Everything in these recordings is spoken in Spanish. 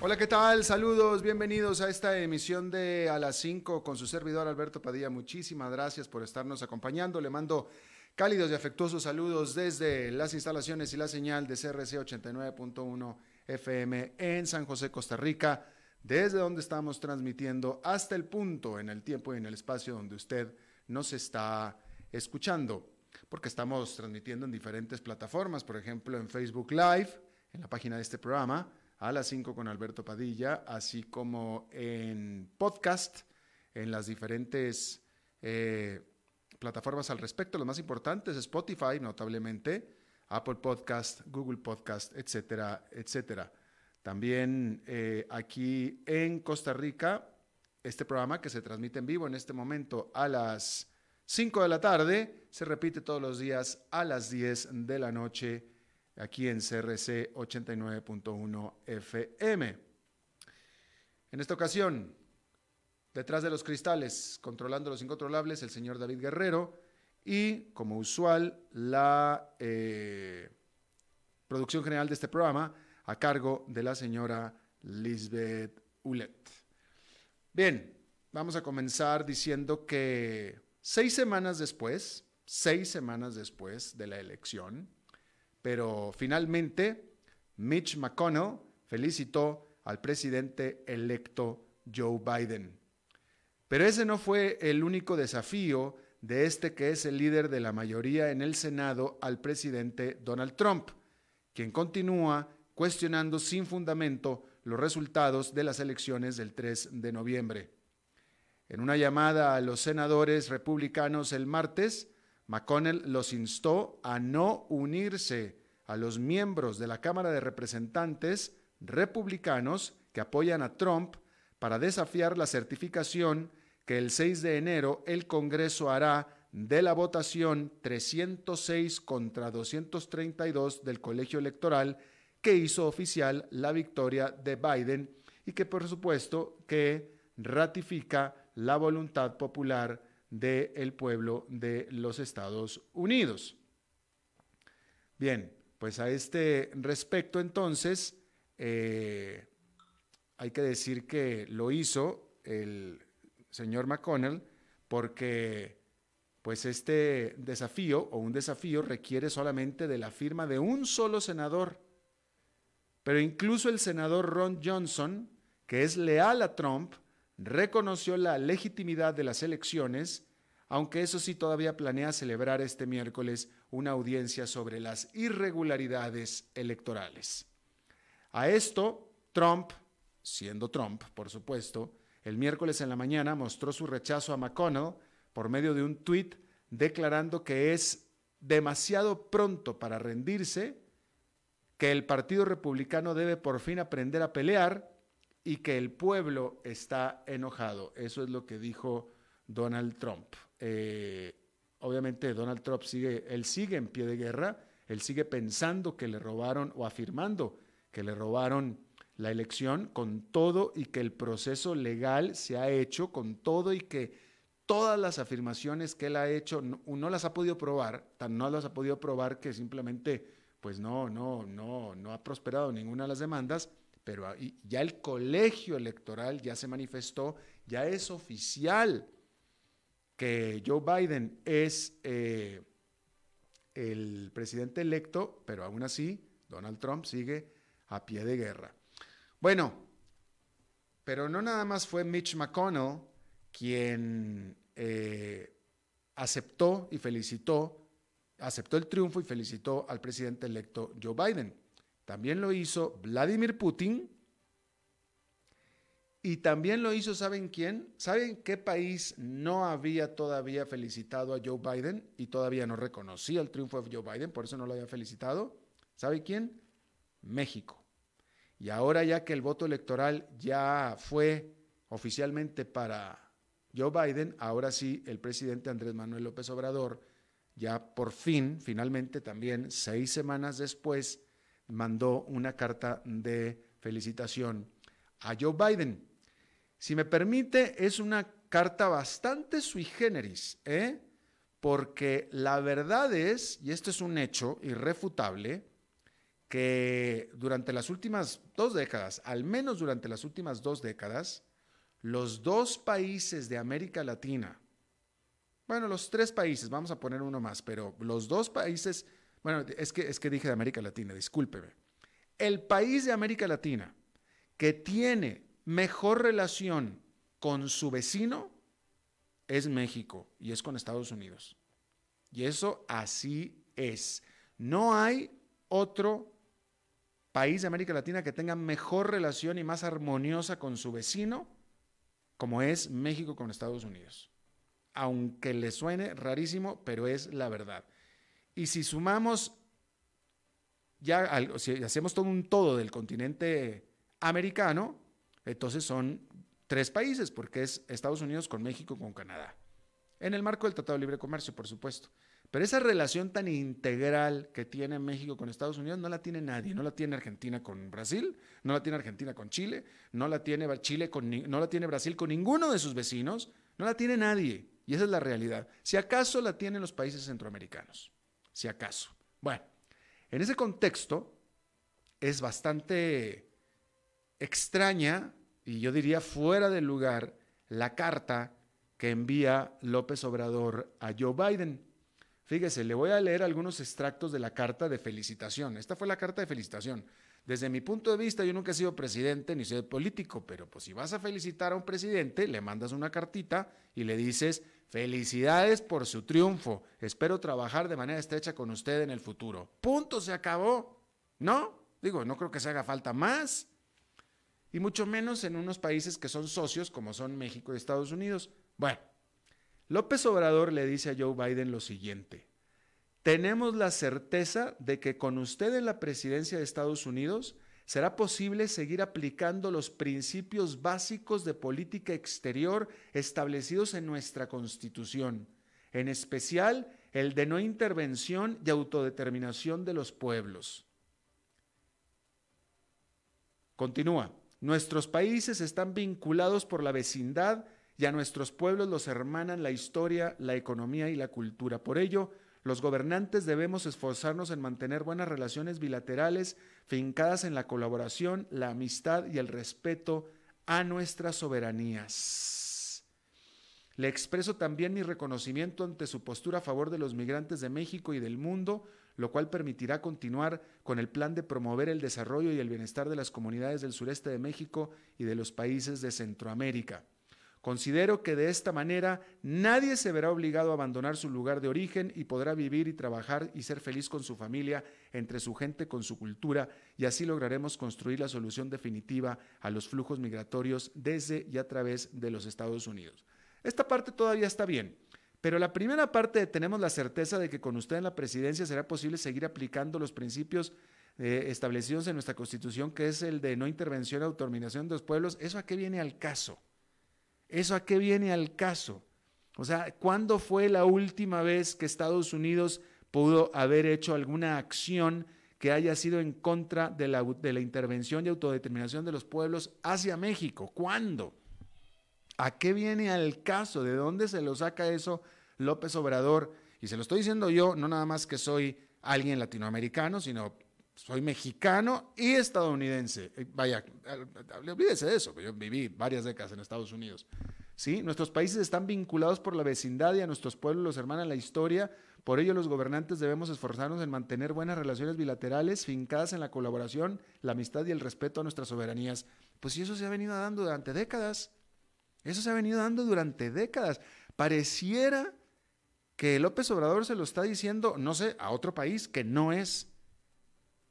Hola, ¿qué tal? Saludos, bienvenidos a esta emisión de A las 5 con su servidor Alberto Padilla. Muchísimas gracias por estarnos acompañando. Le mando cálidos y afectuosos saludos desde las instalaciones y la señal de CRC 89.1 FM en San José, Costa Rica, desde donde estamos transmitiendo hasta el punto en el tiempo y en el espacio donde usted nos está escuchando, porque estamos transmitiendo en diferentes plataformas, por ejemplo en Facebook Live, en la página de este programa a las 5 con Alberto Padilla, así como en podcast, en las diferentes eh, plataformas al respecto, los más importantes, Spotify notablemente, Apple Podcast, Google Podcast, etcétera, etcétera. También eh, aquí en Costa Rica, este programa que se transmite en vivo en este momento a las 5 de la tarde, se repite todos los días a las 10 de la noche aquí en CRC 89.1 FM. En esta ocasión, detrás de los cristales, controlando los incontrolables, el señor David Guerrero y, como usual, la eh, producción general de este programa a cargo de la señora Lisbeth Ulet. Bien, vamos a comenzar diciendo que seis semanas después, seis semanas después de la elección, pero finalmente, Mitch McConnell felicitó al presidente electo Joe Biden. Pero ese no fue el único desafío de este que es el líder de la mayoría en el Senado al presidente Donald Trump, quien continúa cuestionando sin fundamento los resultados de las elecciones del 3 de noviembre. En una llamada a los senadores republicanos el martes, McConnell los instó a no unirse a los miembros de la Cámara de Representantes republicanos que apoyan a Trump para desafiar la certificación que el 6 de enero el Congreso hará de la votación 306 contra 232 del colegio electoral que hizo oficial la victoria de Biden y que por supuesto que ratifica la voluntad popular del pueblo de los Estados Unidos. Bien, pues a este respecto entonces eh, hay que decir que lo hizo el señor McConnell porque pues este desafío o un desafío requiere solamente de la firma de un solo senador. Pero incluso el senador Ron Johnson, que es leal a Trump, reconoció la legitimidad de las elecciones, aunque eso sí todavía planea celebrar este miércoles una audiencia sobre las irregularidades electorales. A esto, Trump, siendo Trump, por supuesto, el miércoles en la mañana mostró su rechazo a McConnell por medio de un tuit declarando que es demasiado pronto para rendirse, que el Partido Republicano debe por fin aprender a pelear y que el pueblo está enojado. Eso es lo que dijo Donald Trump. Eh, obviamente Donald Trump sigue, él sigue en pie de guerra, él sigue pensando que le robaron o afirmando que le robaron la elección con todo y que el proceso legal se ha hecho con todo y que todas las afirmaciones que él ha hecho no, las ha podido probar, tan no las ha podido probar que simplemente pues no, no, no, no ha prosperado ninguna de las demandas pero ya el colegio electoral ya se manifestó, ya es oficial que Joe Biden es eh, el presidente electo, pero aún así Donald Trump sigue a pie de guerra. Bueno, pero no nada más fue Mitch McConnell quien eh, aceptó y felicitó, aceptó el triunfo y felicitó al presidente electo Joe Biden. También lo hizo Vladimir Putin. Y también lo hizo, ¿saben quién? ¿Saben qué país no había todavía felicitado a Joe Biden y todavía no reconocía el triunfo de Joe Biden, por eso no lo había felicitado? ¿Sabe quién? México. Y ahora ya que el voto electoral ya fue oficialmente para Joe Biden, ahora sí, el presidente Andrés Manuel López Obrador, ya por fin, finalmente también, seis semanas después, mandó una carta de felicitación a Joe Biden. Si me permite, es una carta bastante sui generis, ¿eh? porque la verdad es, y esto es un hecho irrefutable, que durante las últimas dos décadas, al menos durante las últimas dos décadas, los dos países de América Latina, bueno, los tres países, vamos a poner uno más, pero los dos países, bueno, es que, es que dije de América Latina, discúlpeme. El país de América Latina que tiene mejor relación con su vecino es México y es con Estados Unidos. Y eso así es. No hay otro país de América Latina que tenga mejor relación y más armoniosa con su vecino como es México con Estados Unidos. Aunque le suene rarísimo, pero es la verdad. Y si sumamos, ya si hacemos todo un todo del continente americano, entonces son tres países, porque es Estados Unidos con México, con Canadá. En el marco del Tratado de Libre Comercio, por supuesto. Pero esa relación tan integral que tiene México con Estados Unidos no la tiene nadie. No la tiene Argentina con Brasil, no la tiene Argentina con Chile, no la tiene Chile con, no la tiene Brasil con ninguno de sus vecinos, no la tiene nadie. Y esa es la realidad. Si acaso la tienen los países centroamericanos. Si acaso. Bueno, en ese contexto es bastante extraña y yo diría fuera de lugar la carta que envía López Obrador a Joe Biden. Fíjese, le voy a leer algunos extractos de la carta de felicitación. Esta fue la carta de felicitación. Desde mi punto de vista, yo nunca he sido presidente ni soy político, pero pues si vas a felicitar a un presidente, le mandas una cartita y le dices, felicidades por su triunfo, espero trabajar de manera estrecha con usted en el futuro. Punto, se acabó. ¿No? Digo, no creo que se haga falta más. Y mucho menos en unos países que son socios como son México y Estados Unidos. Bueno, López Obrador le dice a Joe Biden lo siguiente. Tenemos la certeza de que con usted en la presidencia de Estados Unidos será posible seguir aplicando los principios básicos de política exterior establecidos en nuestra Constitución, en especial el de no intervención y autodeterminación de los pueblos. Continúa, nuestros países están vinculados por la vecindad y a nuestros pueblos los hermanan la historia, la economía y la cultura. Por ello, los gobernantes debemos esforzarnos en mantener buenas relaciones bilaterales fincadas en la colaboración, la amistad y el respeto a nuestras soberanías. Le expreso también mi reconocimiento ante su postura a favor de los migrantes de México y del mundo, lo cual permitirá continuar con el plan de promover el desarrollo y el bienestar de las comunidades del sureste de México y de los países de Centroamérica. Considero que de esta manera nadie se verá obligado a abandonar su lugar de origen y podrá vivir y trabajar y ser feliz con su familia, entre su gente, con su cultura, y así lograremos construir la solución definitiva a los flujos migratorios desde y a través de los Estados Unidos. Esta parte todavía está bien, pero la primera parte tenemos la certeza de que con usted en la presidencia será posible seguir aplicando los principios eh, establecidos en nuestra Constitución, que es el de no intervención y autodominación de los pueblos. ¿Eso a qué viene al caso? ¿Eso a qué viene al caso? O sea, ¿cuándo fue la última vez que Estados Unidos pudo haber hecho alguna acción que haya sido en contra de la, de la intervención y autodeterminación de los pueblos hacia México? ¿Cuándo? ¿A qué viene al caso? ¿De dónde se lo saca eso López Obrador? Y se lo estoy diciendo yo, no nada más que soy alguien latinoamericano, sino soy mexicano y estadounidense. Eh, vaya, olvídese de eso, yo viví varias décadas en Estados Unidos. ¿Sí? Nuestros países están vinculados por la vecindad y a nuestros pueblos los hermanan la historia. Por ello, los gobernantes debemos esforzarnos en mantener buenas relaciones bilaterales fincadas en la colaboración, la amistad y el respeto a nuestras soberanías. Pues sí, eso se ha venido dando durante décadas. Eso se ha venido dando durante décadas. Pareciera que López Obrador se lo está diciendo, no sé, a otro país que no es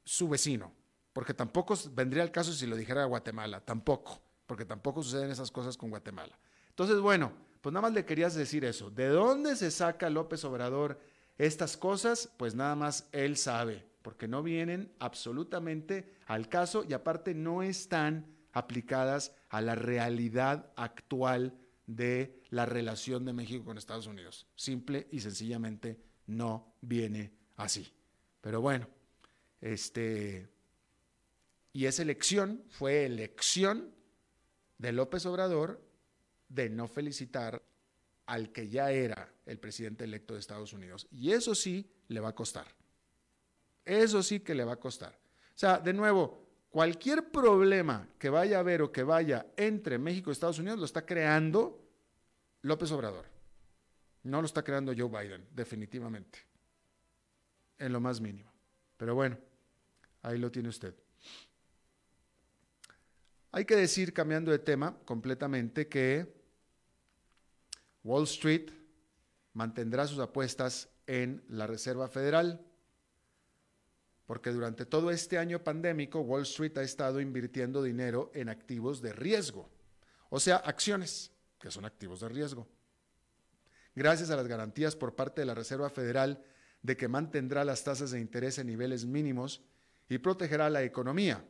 su vecino, porque tampoco vendría el caso si lo dijera Guatemala, tampoco, porque tampoco suceden esas cosas con Guatemala. Entonces, bueno, pues nada más le querías decir eso. ¿De dónde se saca López Obrador estas cosas? Pues nada más él sabe, porque no vienen absolutamente al caso y aparte no están aplicadas a la realidad actual de la relación de México con Estados Unidos. Simple y sencillamente no viene así. Pero bueno, este, y esa elección fue elección de López Obrador de no felicitar al que ya era el presidente electo de Estados Unidos. Y eso sí le va a costar. Eso sí que le va a costar. O sea, de nuevo, cualquier problema que vaya a haber o que vaya entre México y Estados Unidos lo está creando López Obrador. No lo está creando Joe Biden, definitivamente. En lo más mínimo. Pero bueno, ahí lo tiene usted. Hay que decir, cambiando de tema completamente, que Wall Street mantendrá sus apuestas en la Reserva Federal, porque durante todo este año pandémico Wall Street ha estado invirtiendo dinero en activos de riesgo, o sea, acciones, que son activos de riesgo. Gracias a las garantías por parte de la Reserva Federal de que mantendrá las tasas de interés en niveles mínimos y protegerá la economía.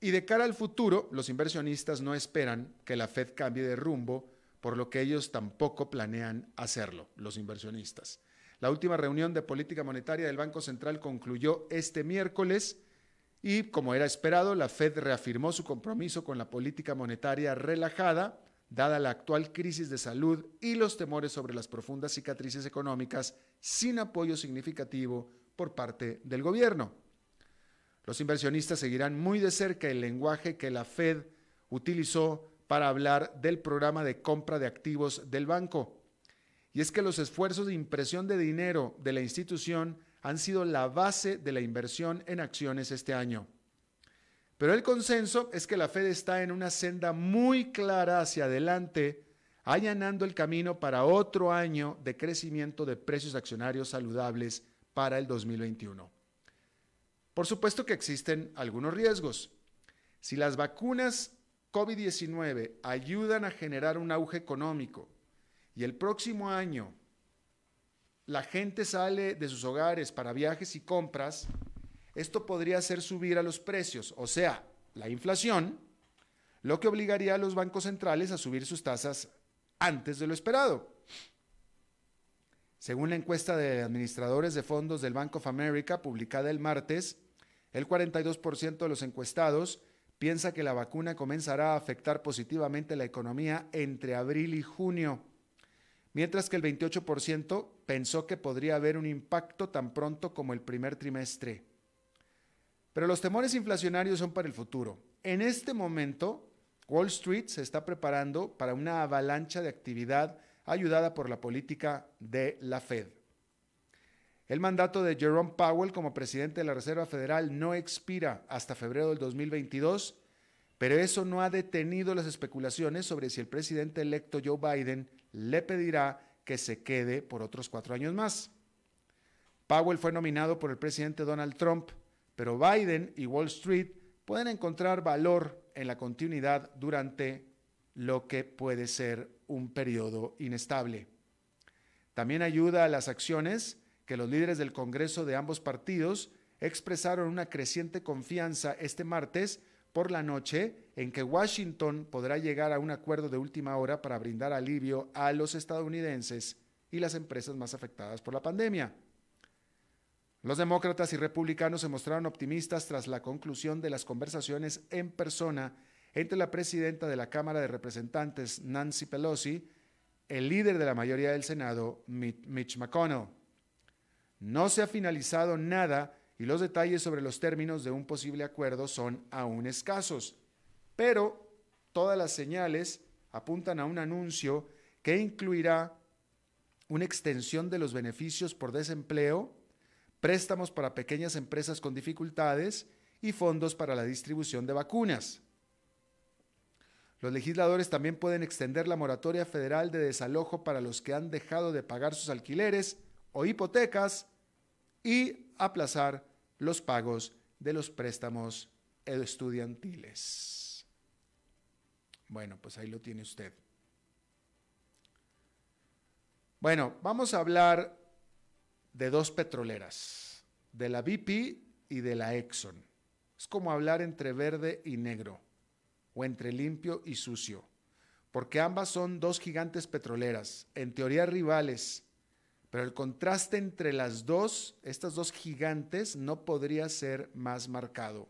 Y de cara al futuro, los inversionistas no esperan que la Fed cambie de rumbo, por lo que ellos tampoco planean hacerlo, los inversionistas. La última reunión de política monetaria del Banco Central concluyó este miércoles y, como era esperado, la Fed reafirmó su compromiso con la política monetaria relajada, dada la actual crisis de salud y los temores sobre las profundas cicatrices económicas sin apoyo significativo por parte del gobierno. Los inversionistas seguirán muy de cerca el lenguaje que la Fed utilizó para hablar del programa de compra de activos del banco. Y es que los esfuerzos de impresión de dinero de la institución han sido la base de la inversión en acciones este año. Pero el consenso es que la Fed está en una senda muy clara hacia adelante, allanando el camino para otro año de crecimiento de precios accionarios saludables para el 2021. Por supuesto que existen algunos riesgos. Si las vacunas COVID-19 ayudan a generar un auge económico y el próximo año la gente sale de sus hogares para viajes y compras, esto podría hacer subir a los precios, o sea, la inflación, lo que obligaría a los bancos centrales a subir sus tasas antes de lo esperado. Según la encuesta de administradores de fondos del Bank of America publicada el martes, el 42% de los encuestados piensa que la vacuna comenzará a afectar positivamente la economía entre abril y junio, mientras que el 28% pensó que podría haber un impacto tan pronto como el primer trimestre. Pero los temores inflacionarios son para el futuro. En este momento, Wall Street se está preparando para una avalancha de actividad ayudada por la política de la Fed. El mandato de Jerome Powell como presidente de la Reserva Federal no expira hasta febrero del 2022, pero eso no ha detenido las especulaciones sobre si el presidente electo Joe Biden le pedirá que se quede por otros cuatro años más. Powell fue nominado por el presidente Donald Trump, pero Biden y Wall Street pueden encontrar valor en la continuidad durante lo que puede ser un periodo inestable. También ayuda a las acciones que los líderes del Congreso de ambos partidos expresaron una creciente confianza este martes por la noche en que Washington podrá llegar a un acuerdo de última hora para brindar alivio a los estadounidenses y las empresas más afectadas por la pandemia. Los demócratas y republicanos se mostraron optimistas tras la conclusión de las conversaciones en persona entre la presidenta de la Cámara de Representantes, Nancy Pelosi, el líder de la mayoría del Senado, Mitch McConnell. No se ha finalizado nada y los detalles sobre los términos de un posible acuerdo son aún escasos, pero todas las señales apuntan a un anuncio que incluirá una extensión de los beneficios por desempleo, préstamos para pequeñas empresas con dificultades y fondos para la distribución de vacunas. Los legisladores también pueden extender la moratoria federal de desalojo para los que han dejado de pagar sus alquileres o hipotecas y aplazar los pagos de los préstamos estudiantiles. Bueno, pues ahí lo tiene usted. Bueno, vamos a hablar de dos petroleras, de la BP y de la Exxon. Es como hablar entre verde y negro, o entre limpio y sucio, porque ambas son dos gigantes petroleras, en teoría rivales, pero el contraste entre las dos, estas dos gigantes, no podría ser más marcado.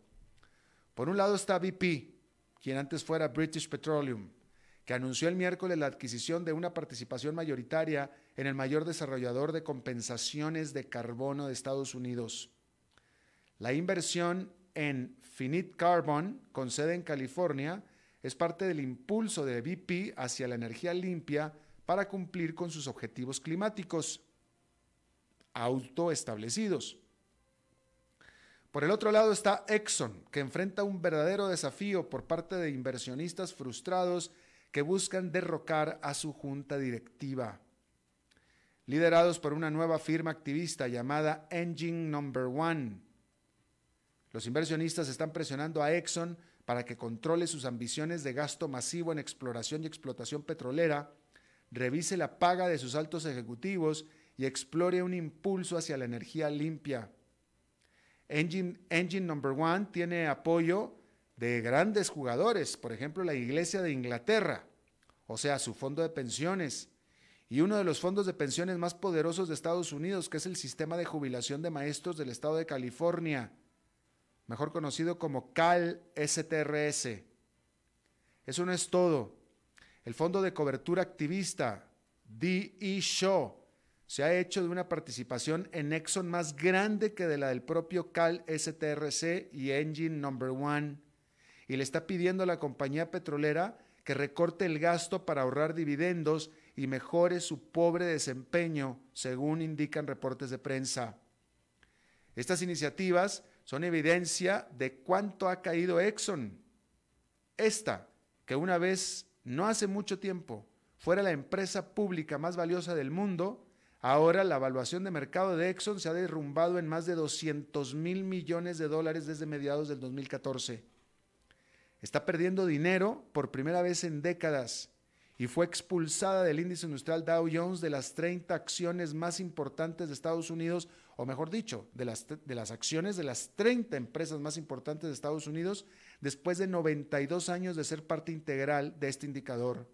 Por un lado está BP, quien antes fuera British Petroleum, que anunció el miércoles la adquisición de una participación mayoritaria en el mayor desarrollador de compensaciones de carbono de Estados Unidos. La inversión en Finite Carbon, con sede en California, es parte del impulso de BP hacia la energía limpia para cumplir con sus objetivos climáticos autoestablecidos. Por el otro lado está Exxon, que enfrenta un verdadero desafío por parte de inversionistas frustrados que buscan derrocar a su junta directiva. Liderados por una nueva firma activista llamada Engine Number One, los inversionistas están presionando a Exxon para que controle sus ambiciones de gasto masivo en exploración y explotación petrolera, revise la paga de sus altos ejecutivos y explore un impulso hacia la energía limpia. Engine, Engine Number One tiene apoyo de grandes jugadores, por ejemplo la Iglesia de Inglaterra, o sea, su fondo de pensiones, y uno de los fondos de pensiones más poderosos de Estados Unidos, que es el Sistema de Jubilación de Maestros del Estado de California, mejor conocido como CAL STRS. Eso no es todo. El Fondo de Cobertura Activista, DE Shaw, se ha hecho de una participación en Exxon más grande que de la del propio Cal STRC y Engine Number One, y le está pidiendo a la compañía petrolera que recorte el gasto para ahorrar dividendos y mejore su pobre desempeño, según indican reportes de prensa. Estas iniciativas son evidencia de cuánto ha caído Exxon. Esta, que una vez, no hace mucho tiempo, fuera la empresa pública más valiosa del mundo, Ahora la evaluación de mercado de Exxon se ha derrumbado en más de 200 mil millones de dólares desde mediados del 2014. Está perdiendo dinero por primera vez en décadas y fue expulsada del índice industrial Dow Jones de las 30 acciones más importantes de Estados Unidos, o mejor dicho, de las, de las acciones de las 30 empresas más importantes de Estados Unidos, después de 92 años de ser parte integral de este indicador.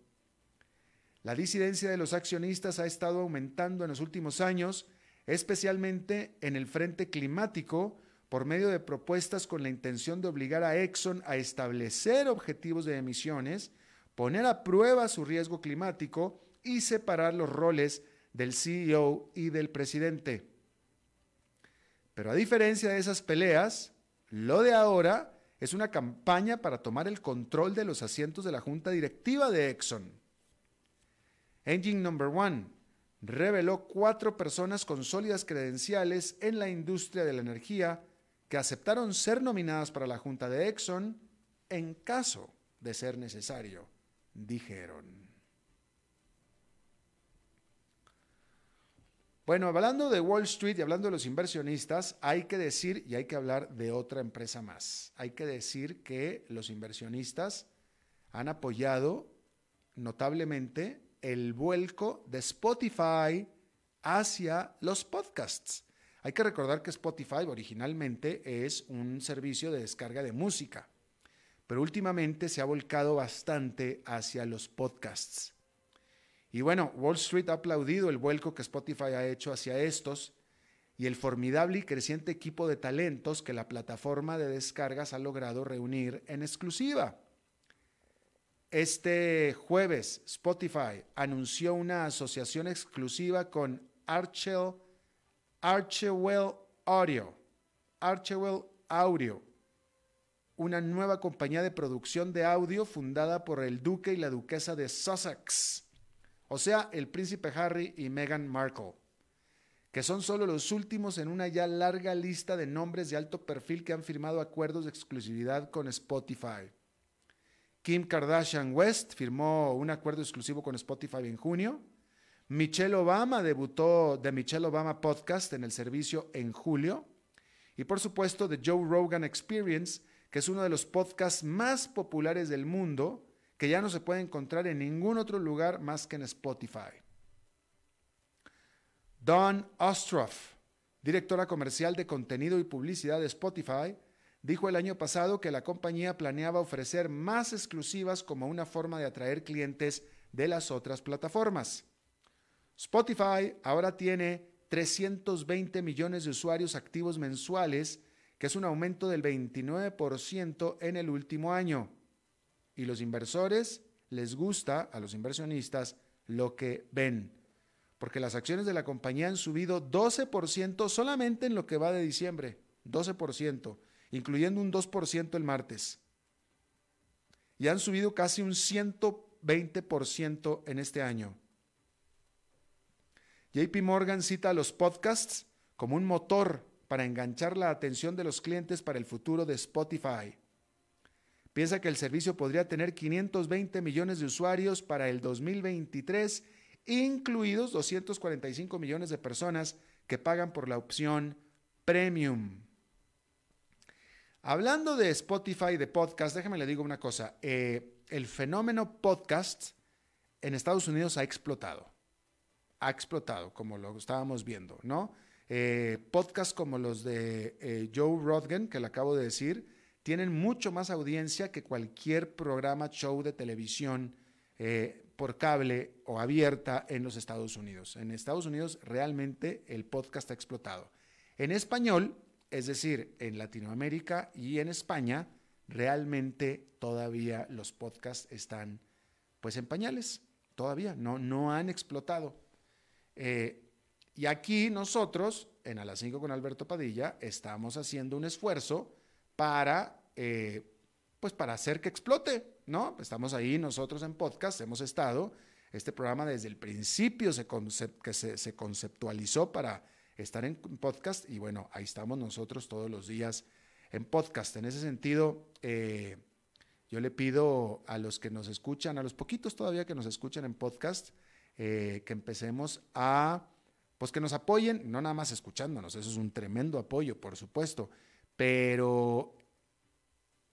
La disidencia de los accionistas ha estado aumentando en los últimos años, especialmente en el frente climático, por medio de propuestas con la intención de obligar a Exxon a establecer objetivos de emisiones, poner a prueba su riesgo climático y separar los roles del CEO y del presidente. Pero a diferencia de esas peleas, lo de ahora es una campaña para tomar el control de los asientos de la junta directiva de Exxon. Engine Number One reveló cuatro personas con sólidas credenciales en la industria de la energía que aceptaron ser nominadas para la Junta de Exxon en caso de ser necesario, dijeron. Bueno, hablando de Wall Street y hablando de los inversionistas, hay que decir y hay que hablar de otra empresa más. Hay que decir que los inversionistas han apoyado notablemente el vuelco de Spotify hacia los podcasts. Hay que recordar que Spotify originalmente es un servicio de descarga de música, pero últimamente se ha volcado bastante hacia los podcasts. Y bueno, Wall Street ha aplaudido el vuelco que Spotify ha hecho hacia estos y el formidable y creciente equipo de talentos que la plataforma de descargas ha logrado reunir en exclusiva. Este jueves, Spotify anunció una asociación exclusiva con Archewell, Archewell Audio, Archewell Audio, una nueva compañía de producción de audio fundada por el duque y la duquesa de Sussex, o sea, el príncipe Harry y Meghan Markle, que son solo los últimos en una ya larga lista de nombres de alto perfil que han firmado acuerdos de exclusividad con Spotify. Kim Kardashian West firmó un acuerdo exclusivo con Spotify en junio. Michelle Obama debutó The Michelle Obama Podcast en el servicio en julio. Y por supuesto, The Joe Rogan Experience, que es uno de los podcasts más populares del mundo, que ya no se puede encontrar en ningún otro lugar más que en Spotify. Dawn Ostroff, directora comercial de contenido y publicidad de Spotify, dijo el año pasado que la compañía planeaba ofrecer más exclusivas como una forma de atraer clientes de las otras plataformas. Spotify ahora tiene 320 millones de usuarios activos mensuales, que es un aumento del 29% en el último año. Y los inversores les gusta, a los inversionistas, lo que ven, porque las acciones de la compañía han subido 12% solamente en lo que va de diciembre, 12%, incluyendo un 2% el martes. Y han subido casi un 120% en este año. JP Morgan cita los podcasts como un motor para enganchar la atención de los clientes para el futuro de Spotify. Piensa que el servicio podría tener 520 millones de usuarios para el 2023, incluidos 245 millones de personas que pagan por la opción Premium. Hablando de Spotify, de podcast, déjame le digo una cosa. Eh, el fenómeno podcast en Estados Unidos ha explotado ha explotado, como lo estábamos viendo, ¿no? Eh, podcasts como los de eh, Joe Rodgen, que le acabo de decir, tienen mucho más audiencia que cualquier programa, show de televisión eh, por cable o abierta en los Estados Unidos. En Estados Unidos realmente el podcast ha explotado. En español, es decir, en Latinoamérica y en España, realmente todavía los podcasts están pues en pañales, todavía no, no han explotado. Eh, y aquí nosotros, en A las 5 con Alberto Padilla, estamos haciendo un esfuerzo para, eh, pues para hacer que explote, ¿no? Estamos ahí nosotros en podcast, hemos estado, este programa desde el principio se, que se, conceptualizó para estar en podcast y bueno, ahí estamos nosotros todos los días en podcast. En ese sentido, eh, yo le pido a los que nos escuchan, a los poquitos todavía que nos escuchan en podcast, eh, que empecemos a, pues que nos apoyen, no nada más escuchándonos, eso es un tremendo apoyo, por supuesto, pero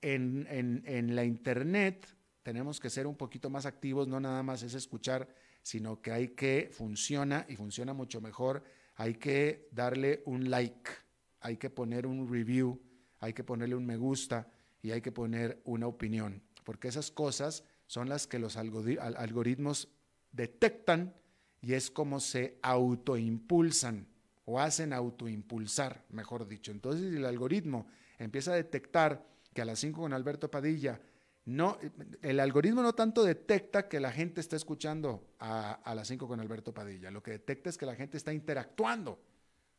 en, en la internet tenemos que ser un poquito más activos, no nada más es escuchar, sino que hay que, funciona y funciona mucho mejor, hay que darle un like, hay que poner un review, hay que ponerle un me gusta y hay que poner una opinión, porque esas cosas son las que los algoritmos detectan y es como se autoimpulsan o hacen autoimpulsar, mejor dicho. Entonces, el algoritmo empieza a detectar que a las 5 con Alberto Padilla, no, el algoritmo no tanto detecta que la gente está escuchando a, a las 5 con Alberto Padilla, lo que detecta es que la gente está interactuando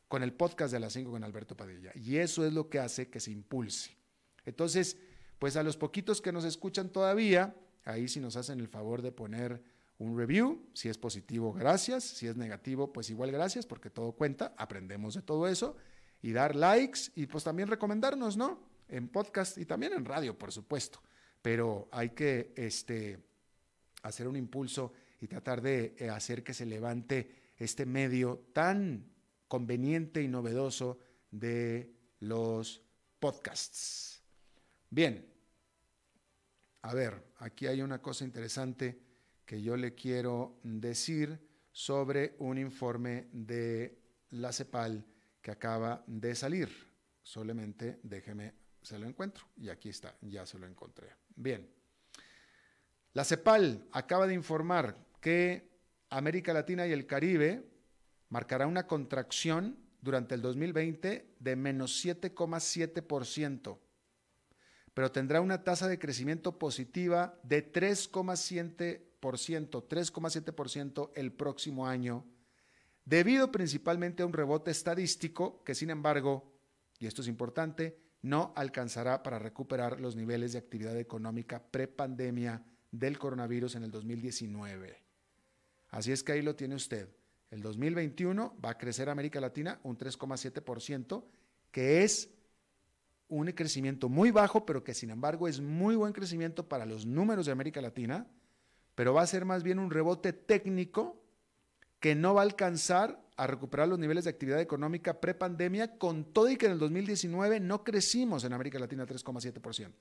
con el podcast de las 5 con Alberto Padilla. Y eso es lo que hace que se impulse. Entonces, pues a los poquitos que nos escuchan todavía, ahí sí nos hacen el favor de poner un review, si es positivo, gracias, si es negativo, pues igual gracias, porque todo cuenta, aprendemos de todo eso, y dar likes y pues también recomendarnos, ¿no? En podcast y también en radio, por supuesto, pero hay que este, hacer un impulso y tratar de eh, hacer que se levante este medio tan conveniente y novedoso de los podcasts. Bien, a ver, aquí hay una cosa interesante que yo le quiero decir sobre un informe de la CEPAL que acaba de salir. Solamente déjeme, se lo encuentro. Y aquí está, ya se lo encontré. Bien. La CEPAL acaba de informar que América Latina y el Caribe marcará una contracción durante el 2020 de menos 7,7%, pero tendrá una tasa de crecimiento positiva de 3,7%. 3,7% el próximo año, debido principalmente a un rebote estadístico que, sin embargo, y esto es importante, no alcanzará para recuperar los niveles de actividad económica prepandemia del coronavirus en el 2019. Así es que ahí lo tiene usted. El 2021 va a crecer América Latina un 3,7%, que es un crecimiento muy bajo, pero que sin embargo es muy buen crecimiento para los números de América Latina pero va a ser más bien un rebote técnico que no va a alcanzar a recuperar los niveles de actividad económica prepandemia, con todo y que en el 2019 no crecimos en América Latina 3,7%.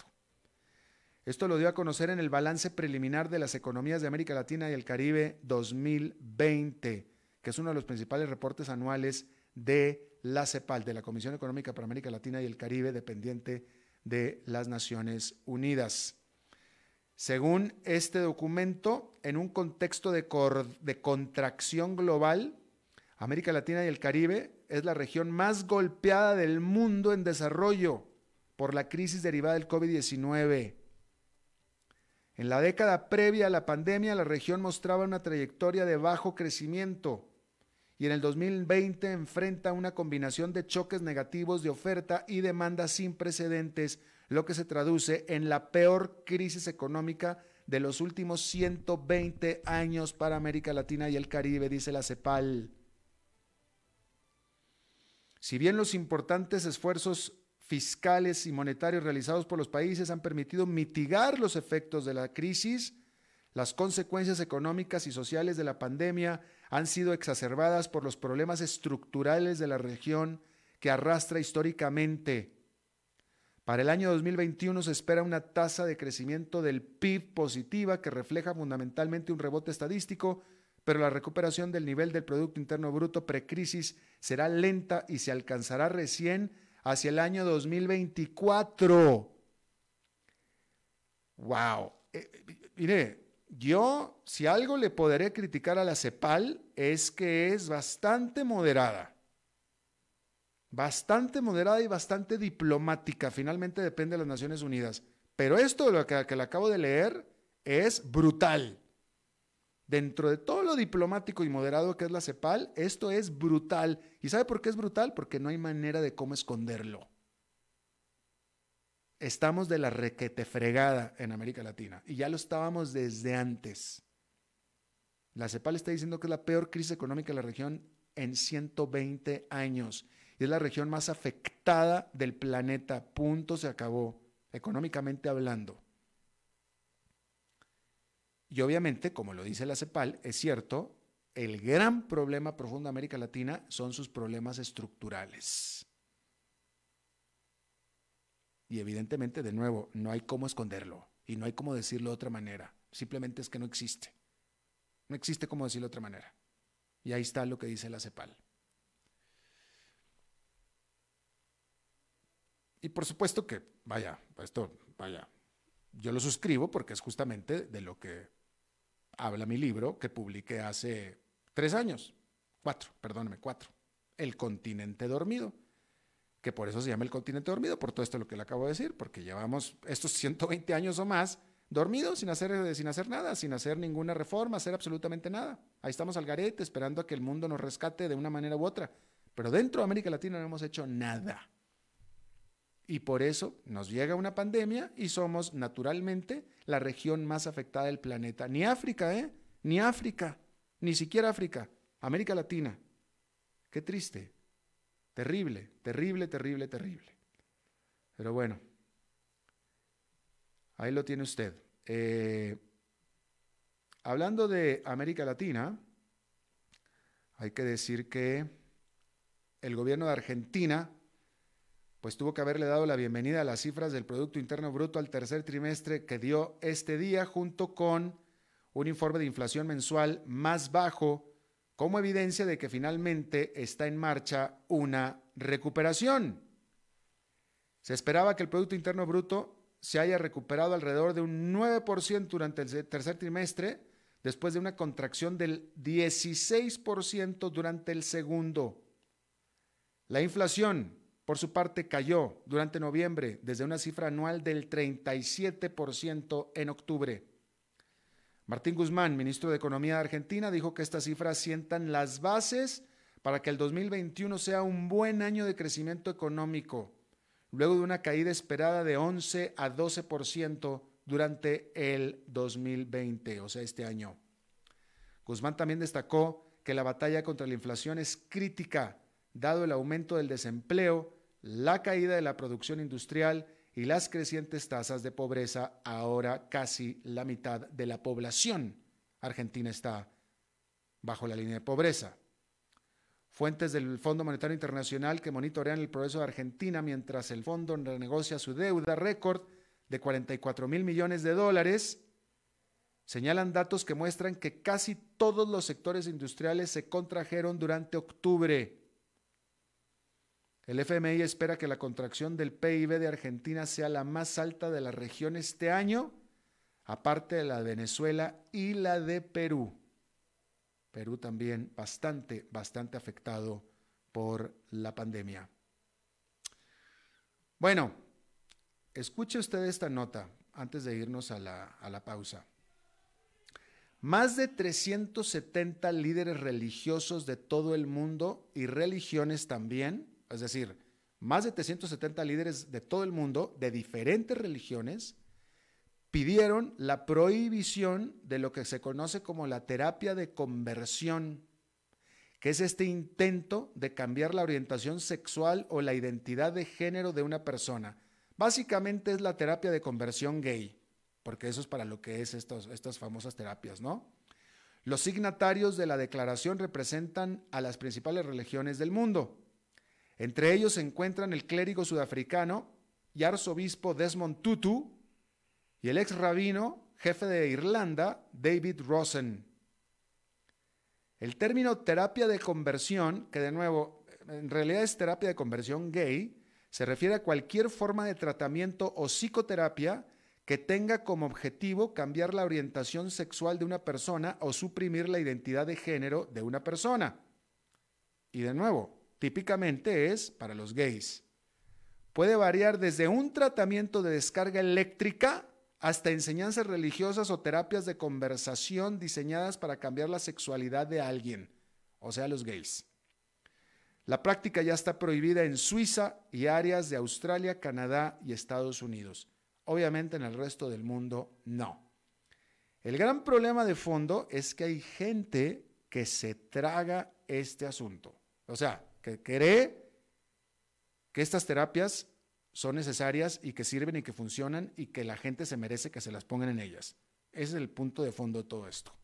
Esto lo dio a conocer en el balance preliminar de las economías de América Latina y el Caribe 2020, que es uno de los principales reportes anuales de la CEPAL, de la Comisión Económica para América Latina y el Caribe, dependiente de las Naciones Unidas. Según este documento, en un contexto de, contracción global, América Latina y el Caribe es la región más golpeada del mundo en desarrollo por la crisis derivada del COVID-19. En la década previa a la pandemia, la región mostraba una trayectoria de bajo crecimiento y en el 2020 enfrenta una combinación de choques negativos de oferta y demanda sin precedentes, lo que se traduce en la peor crisis económica de los últimos 120 años para América Latina y el Caribe, dice la CEPAL. Si bien los importantes esfuerzos fiscales y monetarios realizados por los países han permitido mitigar los efectos de la crisis, las consecuencias económicas y sociales de la pandemia han sido exacerbadas por los problemas estructurales de la región que arrastra históricamente. Para el año 2021 se espera una tasa de crecimiento del PIB positiva que refleja fundamentalmente un rebote estadístico, pero la recuperación del nivel del Producto Interno Bruto precrisis será lenta y se alcanzará recién hacia el año 2024. ¡Wow! Eh, mire, yo, si algo le podré criticar a la CEPAL, es que es bastante moderada. Bastante moderada y bastante diplomática. Finalmente depende de las Naciones Unidas. Pero esto, lo que, le acabo de leer, es brutal. Dentro de todo lo diplomático y moderado que es la CEPAL, esto es brutal. ¿Y sabe por qué es brutal? Porque no hay manera de cómo esconderlo. Estamos de la requete fregada en América Latina y ya lo estábamos desde antes. La CEPAL está diciendo que es la peor crisis económica de la región en 120 años y es la región más afectada del planeta. Punto, se acabó, económicamente hablando. Y obviamente, como lo dice la CEPAL, es cierto, el gran problema profundo de América Latina son sus problemas estructurales. Y evidentemente, de nuevo, no hay cómo esconderlo y no hay cómo decirlo de otra manera. Simplemente es que no existe. No existe cómo decirlo de otra manera. Y ahí está lo que dice la CEPAL. Y por supuesto que, vaya, esto, vaya, yo lo suscribo porque es justamente de lo que habla mi libro que publiqué hace tres años, cuatro, perdóneme, cuatro, El continente dormido, que por eso se llama el continente dormido, por todo esto lo que le acabo de decir, porque llevamos estos 120 años o más dormidos sin hacer, sin hacer nada, sin hacer ninguna reforma, hacer absolutamente nada. Ahí estamos al garete esperando a que el mundo nos rescate de una manera u otra, pero dentro de América Latina no hemos hecho nada. Y por eso nos llega una pandemia y somos naturalmente la región más afectada del planeta. Ni África, ¿eh? Ni África, ni siquiera África, América Latina. Qué triste. Terrible, terrible, terrible, terrible. Pero bueno, ahí lo tiene usted. Eh, hablando de América Latina, hay que decir que el gobierno de Argentina pues tuvo que haberle dado la bienvenida a las cifras del Producto Interno Bruto al tercer trimestre que dio este día, junto con un informe de inflación mensual más bajo, como evidencia de que finalmente está en marcha una recuperación. Se esperaba que el Producto Interno Bruto se haya recuperado alrededor de un 9% durante el tercer trimestre, después de una contracción del 16% durante el segundo. La inflación por su parte, cayó durante noviembre desde una cifra anual del 37% en octubre. Martín Guzmán, ministro de Economía de Argentina, dijo que estas cifras sientan las bases para que el 2021 sea un buen año de crecimiento económico, luego de una caída esperada de 11 a 12% durante el 2020, o sea, este año. Guzmán también destacó que la batalla contra la inflación es crítica dado el aumento del desempleo, la caída de la producción industrial y las crecientes tasas de pobreza, ahora casi la mitad de la población argentina está bajo la línea de pobreza. Fuentes del Fondo Monetario Internacional que monitorean el progreso de Argentina mientras el fondo renegocia su deuda récord de 44 mil millones de dólares, señalan datos que muestran que casi todos los sectores industriales se contrajeron durante octubre El FMI espera que la contracción del PIB de Argentina sea la más alta de la región este año, aparte de la de Venezuela y la de Perú. Perú también bastante, bastante afectado por la pandemia. Bueno, escuche usted esta nota antes de irnos a la, a la pausa. Más de 370 líderes religiosos de todo el mundo y religiones también, es decir, más de 370 líderes de todo el mundo, de diferentes religiones, pidieron la prohibición de lo que se conoce como la terapia de conversión, que es este intento de cambiar la orientación sexual o la identidad de género de una persona. Básicamente es la terapia de conversión gay porque eso es para lo que es estas famosas terapias, ¿no? Los signatarios de la declaración representan a las principales religiones del mundo. Entre ellos se encuentran el clérigo sudafricano y arzobispo Desmond Tutu y el ex rabino, jefe de Irlanda, David Rosen. El término terapia de conversión, que de nuevo en realidad es terapia de conversión gay, se refiere a cualquier forma de tratamiento o psicoterapia que tenga como objetivo cambiar la orientación sexual de una persona o suprimir la identidad de género de una persona. Y de nuevo, típicamente es para los gays. Puede variar desde un tratamiento de descarga eléctrica hasta enseñanzas religiosas o terapias de conversación diseñadas para cambiar la sexualidad de alguien, o sea, los gays. La práctica ya está prohibida en Suiza y áreas de Australia, Canadá y Estados Unidos. Obviamente en el resto del mundo no. El gran problema de fondo es que hay gente que se traga este asunto. O sea, que cree que estas terapias son necesarias y que sirven y que funcionan y que la gente se merece que se las pongan en ellas. Ese es el punto de fondo de todo esto.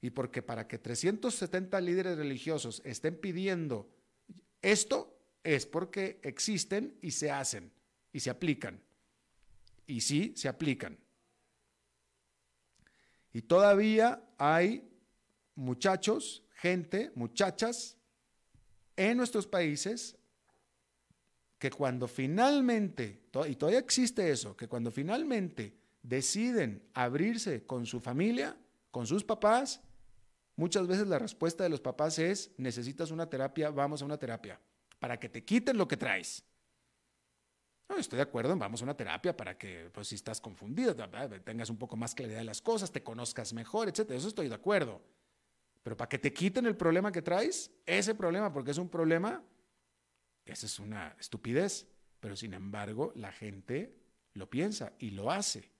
Y porque para que 370 líderes religiosos estén pidiendo esto, es porque existen y se hacen y se aplican y sí se aplican. Y todavía hay muchachos, gente, muchachas en nuestros países que cuando finalmente, y todavía existe eso, que cuando finalmente deciden abrirse con su familia, con sus papás, muchas veces la respuesta de los papás es, necesitas una terapia, vamos a una terapia, para que te quiten lo que traes. No, estoy de acuerdo, vamos a una terapia para que, pues, si estás confundido, tengas un poco más claridad de las cosas, te conozcas mejor, etcétera. Eso estoy de acuerdo. Pero para que te quiten el problema que traes, ese problema, porque es un problema, esa es una estupidez. Pero sin embargo, la gente lo piensa y lo hace.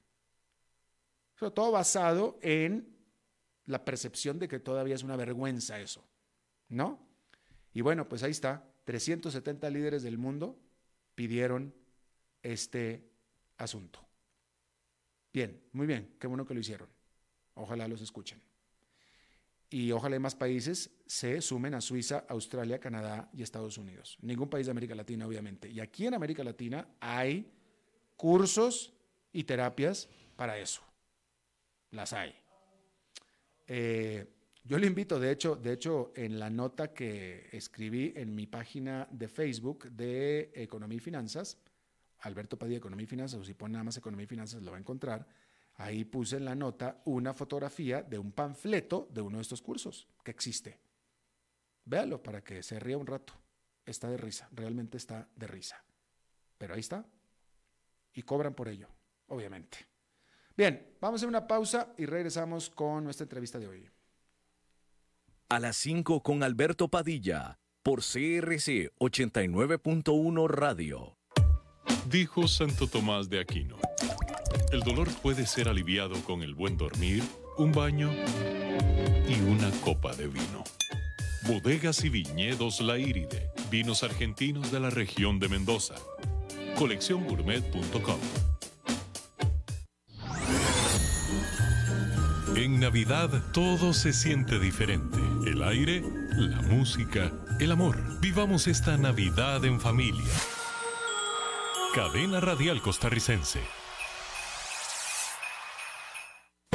Todo basado en la percepción de que todavía es una vergüenza eso, ¿no? Y bueno, pues ahí está, 370 líderes del mundo pidieron este asunto. Bien, muy bien, qué bueno que lo hicieron. Ojalá los escuchen. Y ojalá más países se sumen a Suiza, Australia, Canadá y Estados Unidos. Ningún país de América Latina, obviamente. Y aquí en América Latina hay cursos y terapias para eso. Las hay. Eh, yo le invito, de hecho, de hecho, en la nota que escribí en mi página de Facebook de Economía y Finanzas, Alberto Padilla, Economía y Finanzas, o si pone nada más Economía y Finanzas, lo va a encontrar. Ahí puse en la nota una fotografía de un panfleto de uno de estos cursos que existe. Véalo para que se ría un rato. Está de risa, realmente está de risa. Pero ahí está. Y cobran por ello, obviamente. Bien, vamos a hacer una pausa y regresamos con nuestra entrevista de hoy. A las 5 con Alberto Padilla, por CRC 89.1 Radio. Dijo Santo Tomás de Aquino, el dolor puede ser aliviado con el buen dormir, un baño y una copa de vino. Bodegas y viñedos La Iride, vinos argentinos de la región de Mendoza. Colecciongourmet.com En Navidad todo se siente diferente. El aire, la música, el amor. Vivamos esta Navidad en familia. Cadena Radial Costarricense.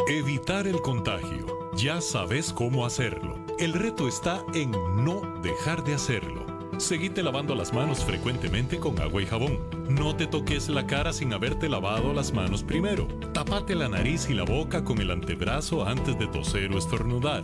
Evitar el contagio. Ya sabes cómo hacerlo. El reto está en no dejar de hacerlo. Seguite lavando las manos frecuentemente con agua y jabón. No te toques la cara sin haberte lavado las manos primero. Tapate la nariz y la boca con el antebrazo antes de toser o estornudar.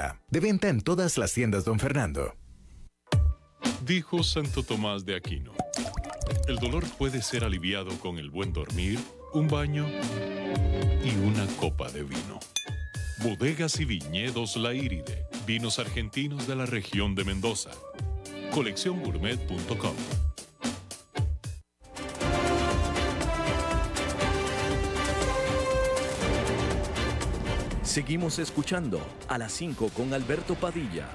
De venta en todas las tiendas, don Fernando. Dijo Santo Tomás de Aquino. El dolor puede ser aliviado con el buen dormir, un baño y una copa de vino. Bodegas y viñedos La Iride. Vinos argentinos de la región de Mendoza. Colecciongourmet.com Seguimos escuchando a las 5 con Alberto Padilla.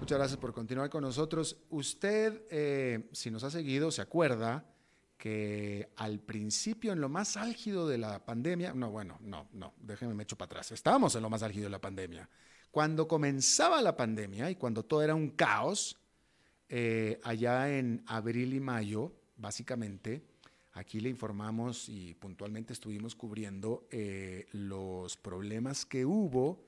Muchas gracias por continuar con nosotros. Usted, eh, si nos ha seguido, se acuerda que al principio, en lo más álgido de la pandemia, no, bueno, no, no, déjeme me echo para atrás, estábamos en lo más álgido de la pandemia. Cuando comenzaba la pandemia y cuando todo era un caos, eh, allá en abril y mayo, básicamente, Aquí le informamos y puntualmente estuvimos cubriendo eh, los problemas que hubo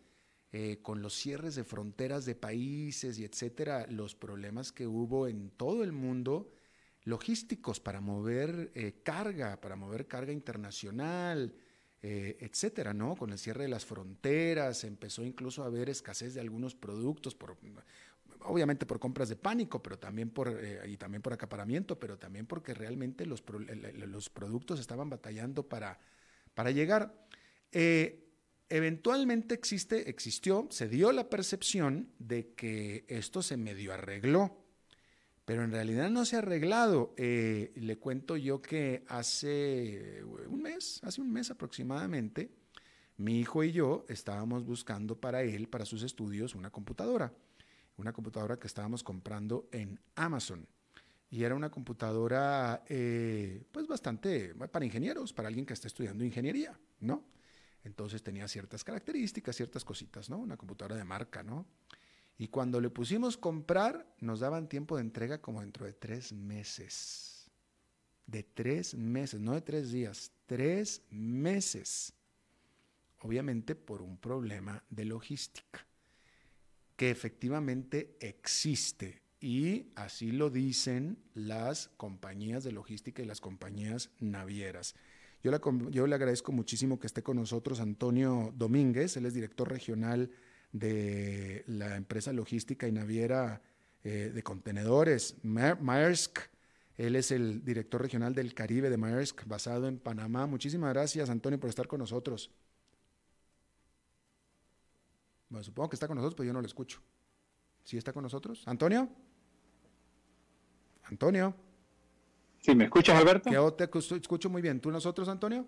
eh, con los cierres de fronteras de países y etcétera, los problemas que hubo en todo el mundo logísticos para mover eh, carga, para mover carga internacional, etcétera, ¿no? Con el cierre de las fronteras, empezó incluso a haber escasez de algunos productos por obviamente por compras de pánico, pero también por, eh, y también por acaparamiento, pero también porque realmente los, los productos estaban batallando para, para llegar. Eh, eventualmente existe, existió, se dio la percepción de que esto se medio arregló, pero en realidad no se ha arreglado. Eh, le cuento yo que hace un mes, hace un mes aproximadamente, mi hijo y yo estábamos buscando para él, para sus estudios, una computadora una computadora que estábamos comprando en Amazon. Y era una computadora, eh, pues bastante para ingenieros, para alguien que está estudiando ingeniería, ¿no? Entonces tenía ciertas características, ciertas cositas, ¿no? Una computadora de marca, ¿no? Y cuando le pusimos comprar, nos daban tiempo de entrega como dentro de tres meses. De tres meses, no de tres días, tres meses. Obviamente por un problema de logística que efectivamente existe y así lo dicen las compañías de logística y las compañías navieras. Yo, yo, le agradezco muchísimo que esté con nosotros Antonio Domínguez, él es director regional de la empresa logística y naviera eh, de contenedores, Maersk. Él es el director regional del Caribe de Maersk, basado en Panamá. Muchísimas gracias, Antonio, por estar con nosotros. Bueno, supongo que está con nosotros, pero yo no lo escucho. ¿Sí está con nosotros? ¿Antonio? ¿Antonio? ¿Sí me escuchas, Alberto? Yo te escucho muy bien. ¿Tú nosotros, Antonio?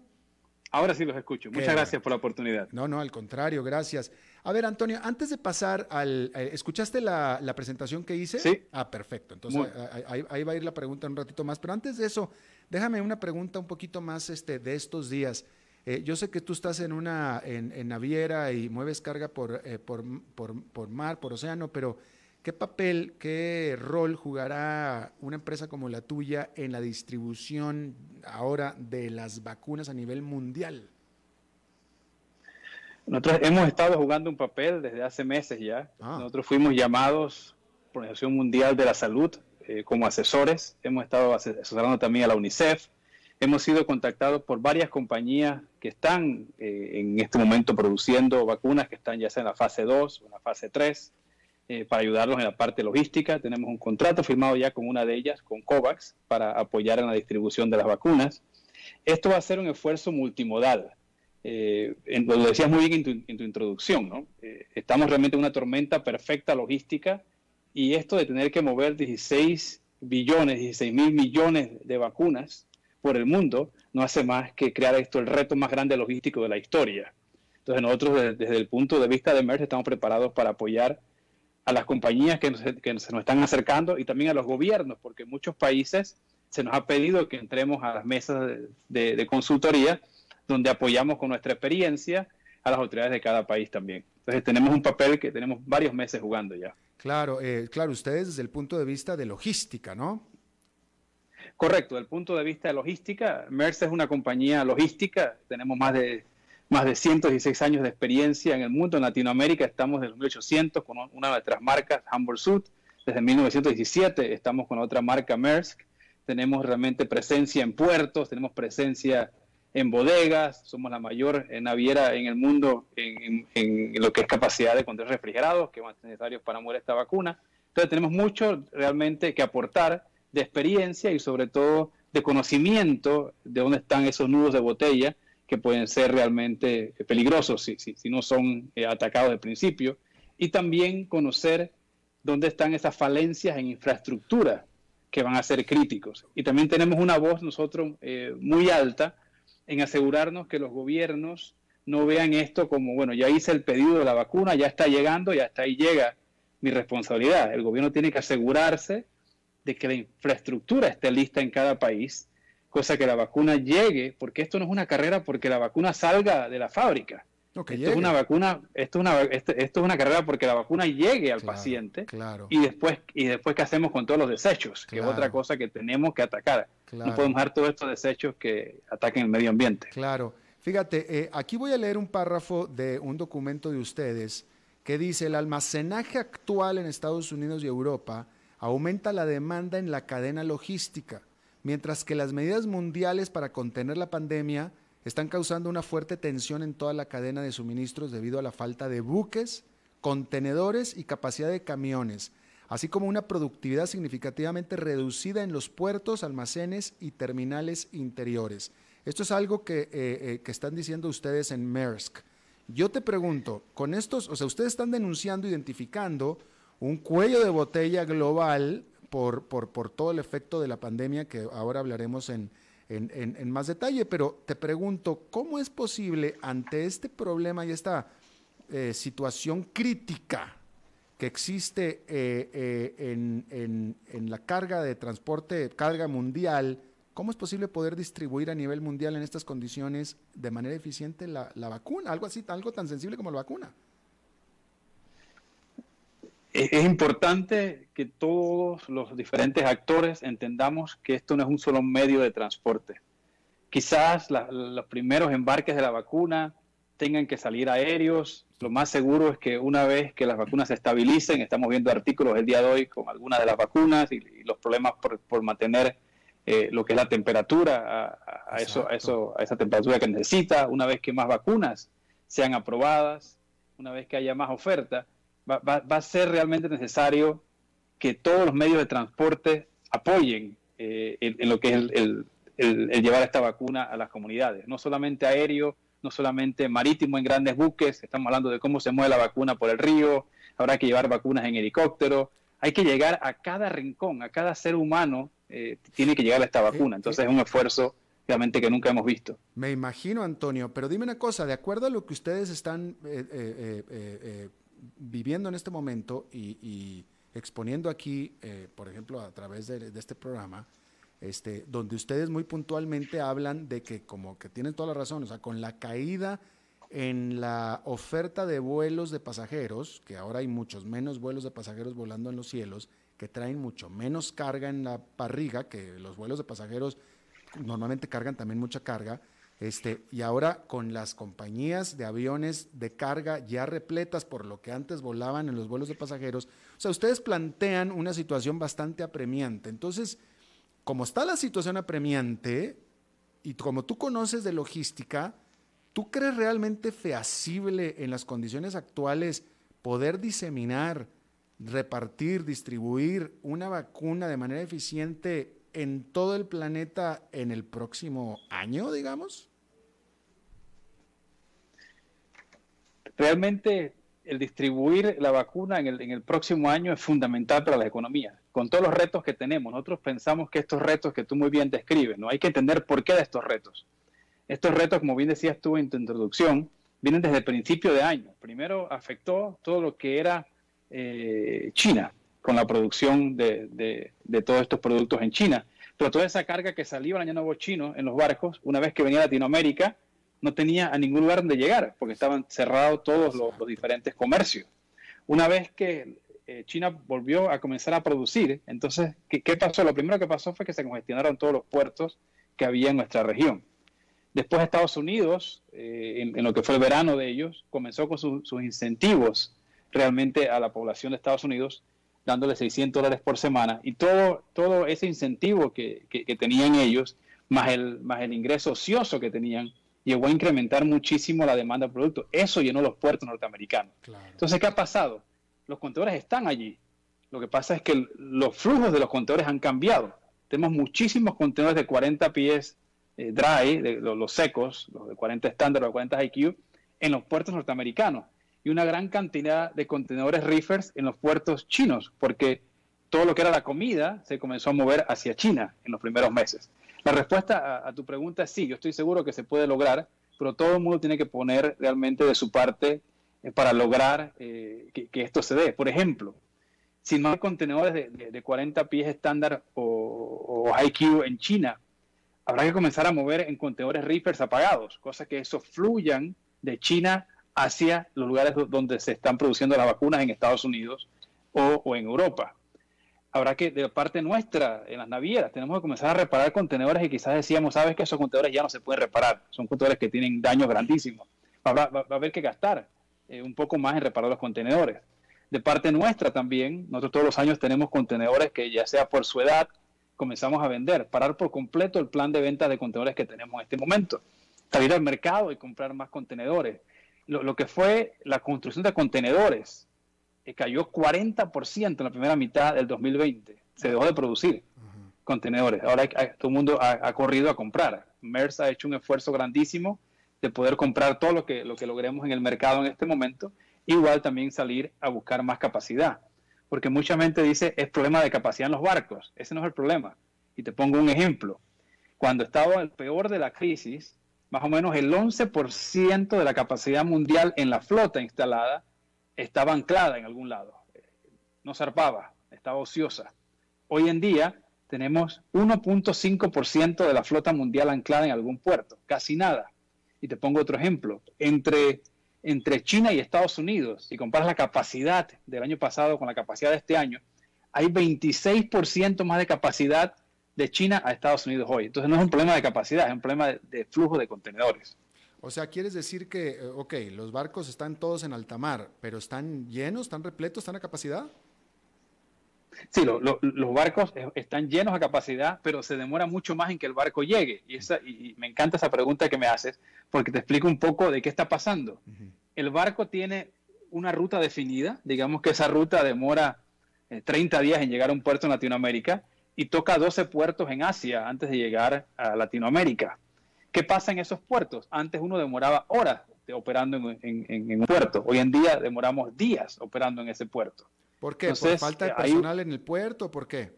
Ahora sí los escucho. Muchas gracias por la oportunidad. No, no, al contrario, gracias. A ver, Antonio, antes de pasar al... Eh, ¿Escuchaste la, presentación que hice? Sí. Ah, perfecto. Entonces ahí, ahí, va a ir la pregunta un ratito más. Pero antes de eso, déjame una pregunta un poquito más este, de estos días. Eh, yo sé que tú estás en una en, naviera y mueves carga eh, por, por, mar, por océano, pero ¿qué papel, qué rol jugará una empresa como la tuya en la distribución ahora de las vacunas a nivel mundial? Nosotros hemos estado jugando un papel desde hace meses ya. Ah. Nosotros fuimos llamados por la Organización Mundial de la Salud eh, como asesores. Hemos estado asesorando también a la UNICEF. Hemos sido contactados por varias compañías que están eh, en este momento produciendo vacunas que están ya sea en la fase 2 o en la fase 3 eh, para ayudarlos en la parte logística. Tenemos un contrato firmado ya con una de ellas, con COVAX, para apoyar en la distribución de las vacunas. Esto va a ser un esfuerzo multimodal eh, lo decías muy bien en tu, introducción, ¿no? Eh, estamos realmente en una tormenta perfecta logística y esto de tener que mover 16 billones, 16 mil millones de vacunas por el mundo no hace más que crear esto el reto más grande logístico de la historia. Entonces nosotros desde, el punto de vista de MERS estamos preparados para apoyar a las compañías que, se nos están acercando y también a los gobiernos, porque en muchos países se nos ha pedido que entremos a las mesas de, de consultoría donde apoyamos con nuestra experiencia a las autoridades de cada país también. Entonces tenemos un papel que tenemos varios meses jugando ya. Claro, eh, claro, ustedes desde el punto de vista de logística, ¿no? Correcto, desde el punto de vista de logística, MERS es una compañía logística, tenemos más de, más de 116 años de experiencia en el mundo, en Latinoamérica estamos desde 1800 con una de nuestras marcas, Humboldt Sud, desde 1917 estamos con otra marca Maersk, tenemos realmente presencia en puertos, tenemos presencia en bodegas, somos la mayor naviera en el mundo en, lo que es capacidad de control refrigerados, que van a ser para mover esta vacuna. Entonces tenemos mucho realmente que aportar de experiencia y sobre todo de conocimiento de dónde están esos nudos de botella que pueden ser realmente peligrosos si, si, no son eh, atacados de principio. Y también conocer dónde están esas falencias en infraestructura que van a ser críticos. Y también tenemos una voz nosotros eh, muy alta en asegurarnos que los gobiernos no vean esto como, bueno, ya hice el pedido de la vacuna, ya está llegando y hasta ahí llega mi responsabilidad. El gobierno tiene que asegurarse de que la infraestructura esté lista en cada país, cosa que la vacuna llegue, porque esto no es una carrera porque la vacuna salga de la fábrica esto es una vacuna, esto es una, esto, es una carrera porque la vacuna llegue al paciente claro. y después y después qué hacemos con todos los desechos, que es otra cosa que tenemos que atacar. No podemos dejar todos estos desechos que ataquen el medio ambiente. Claro. Fíjate, eh, aquí voy a leer un párrafo de un documento de ustedes que dice el almacenaje actual en Estados Unidos y Europa aumenta la demanda en la cadena logística, mientras que las medidas mundiales para contener la pandemia están causando una fuerte tensión en toda la cadena de suministros debido a la falta de buques, contenedores y capacidad de camiones, así como una productividad significativamente reducida en los puertos, almacenes y terminales interiores. Esto es algo que, eh, eh, que están diciendo ustedes en Maersk. Yo te pregunto, con estos, o sea, ustedes están denunciando, identificando un cuello de botella global por, por, por todo el efecto de la pandemia que ahora hablaremos en, en, más detalle, pero te pregunto, ¿cómo es posible ante este problema y esta eh, situación crítica que existe eh, eh, en, la carga de transporte, carga mundial, ¿cómo es posible poder distribuir a nivel mundial en estas condiciones de manera eficiente la, la vacuna? Algo así, algo tan sensible como la vacuna es importante que todos los diferentes actores entendamos que esto no es un solo medio de transporte. Quizás los primeros embarques de la vacuna tengan que salir aéreos. Lo más seguro es que una vez que las vacunas se estabilicen, estamos viendo artículos el día de hoy con algunas de las vacunas y, los problemas por, mantener eh, lo que es la temperatura a, eso, a, eso, a esa temperatura que necesita, una vez que más vacunas sean aprobadas, una vez que haya más oferta va, va, a ser realmente necesario que todos los medios de transporte apoyen eh, en, lo que es el, el, llevar esta vacuna a las comunidades, no solamente aéreo, no solamente marítimo en grandes buques, estamos hablando de cómo se mueve la vacuna por el río, habrá que llevar vacunas en helicóptero, hay que llegar a cada rincón, a cada ser humano eh, tiene que llegar a esta vacuna, entonces es un esfuerzo realmente que nunca hemos visto. Me imagino, Antonio, pero dime una cosa, de acuerdo a lo que ustedes están eh, viviendo en este momento y, exponiendo aquí, eh, por ejemplo, a través de, este programa, este, donde ustedes muy puntualmente hablan de que como que tienen toda la razón, o sea, con la caída en la oferta de vuelos de pasajeros, que ahora hay muchos menos vuelos de pasajeros volando en los cielos, que traen mucho menos carga en la parriga, que los vuelos de pasajeros normalmente cargan también mucha carga, Este, y ahora con las compañías de aviones de carga ya repletas por lo que antes volaban en los vuelos de pasajeros, o sea, ustedes plantean una situación bastante apremiante. Entonces, como está la situación apremiante y como tú conoces de logística, ¿tú crees realmente feasible en las condiciones actuales poder diseminar, repartir, distribuir una vacuna de manera eficiente en todo el planeta en el próximo año, digamos? Realmente el distribuir la vacuna en el, en el, próximo año es fundamental para la economía. Con todos los retos que tenemos, nosotros pensamos que estos retos que tú muy bien describes, ¿no? hay que entender por qué de estos retos. Estos retos, como bien decías tú en tu introducción, vienen desde el principio de año. Primero afectó todo lo que era eh, China, con la producción de, todos estos productos en China. Pero toda esa carga que salía el año nuevo chino en los barcos, una vez que venía a Latinoamérica, no tenía a ningún lugar donde llegar, porque estaban cerrados todos los, diferentes comercios. Una vez que eh, China volvió a comenzar a producir, entonces, ¿qué, ¿qué, pasó? Lo primero que pasó fue que se congestionaron todos los puertos que había en nuestra región. Después Estados Unidos, eh, en, lo que fue el verano de ellos, comenzó con sus incentivos realmente a la población de Estados Unidos, dándole 600 dólares por semana. Y todo, todo ese incentivo que, que, tenían ellos, más el, más el ingreso ocioso que tenían, llegó a incrementar muchísimo la demanda de productos. Eso llenó los puertos norteamericanos. Entonces, ¿qué ha pasado? Los contenedores están allí. Lo que pasa es que los flujos de los contenedores han cambiado. Tenemos muchísimos contenedores de 40 pies eh, dry, de, los, secos, los de 40 estándar, los de 40 IQ, en los puertos norteamericanos y una gran cantidad de contenedores reefers en los puertos chinos, porque todo lo que era la comida se comenzó a mover hacia China en los primeros meses. La respuesta a, tu pregunta es sí, yo estoy seguro que se puede lograr, pero todo el mundo tiene que poner realmente de su parte eh, para lograr eh, que, esto se dé. Por ejemplo, si no hay contenedores de, 40 pies estándar o, o IQ en China, habrá que comenzar a mover en contenedores reefers apagados, cosa que eso fluyan de China hacia los lugares donde se están produciendo las vacunas en Estados Unidos o, en Europa. Habrá que, de parte nuestra, en las navieras, tenemos que comenzar a reparar contenedores y quizás decíamos, sabes que esos contenedores ya no se pueden reparar, son contenedores que tienen daños grandísimos. Va, a haber que gastar eh, un poco más en reparar los contenedores. De parte nuestra también, nosotros todos los años tenemos contenedores que ya sea por su edad, comenzamos a vender, parar por completo el plan de venta de contenedores que tenemos en este momento, salir al mercado y comprar más contenedores. Lo, que fue la construcción de contenedores eh, cayó 40% en la primera mitad del 2020. Se dejó de producir contenedores. Ahora todo el mundo ha, corrido a comprar. MERS ha hecho un esfuerzo grandísimo de poder comprar todo lo que, lo que logremos en el mercado en este momento. Igual también salir a buscar más capacidad porque mucha gente dice es problema de capacidad en los barcos. Ese no es el problema. Y te pongo un ejemplo. Cuando estaba el peor de la crisis, más o menos el 11% de la capacidad mundial en la flota instalada estaba anclada en algún lado. No zarpaba, estaba ociosa. Hoy en día tenemos 1.5% de la flota mundial anclada en algún puerto, casi nada. Y te pongo otro ejemplo. Entre entre China y Estados Unidos, si comparas la capacidad del año pasado con la capacidad de este año, hay 26% más de capacidad de China a Estados Unidos hoy. Entonces no es un problema de capacidad, es un problema de, flujo de contenedores. O sea, quieres decir que, eh, ok, los barcos están todos en alta mar, pero ¿están llenos, están repletos, están a capacidad? Sí, los barcos eh, están llenos a capacidad, pero se demora mucho más en que el barco llegue. Y, esa, y, me encanta esa pregunta que me haces, porque te explico un poco de qué está pasando. El barco tiene una ruta definida, digamos que esa ruta demora 30 eh, días en llegar a un puerto en Latinoamérica y toca 12 puertos en Asia antes de llegar a Latinoamérica. ¿Qué pasa en esos puertos? Antes uno demoraba horas operando en un puerto, hoy en día demoramos días operando en ese puerto. ¿Por qué? ¿Por falta de personal en el puerto? ¿Por qué?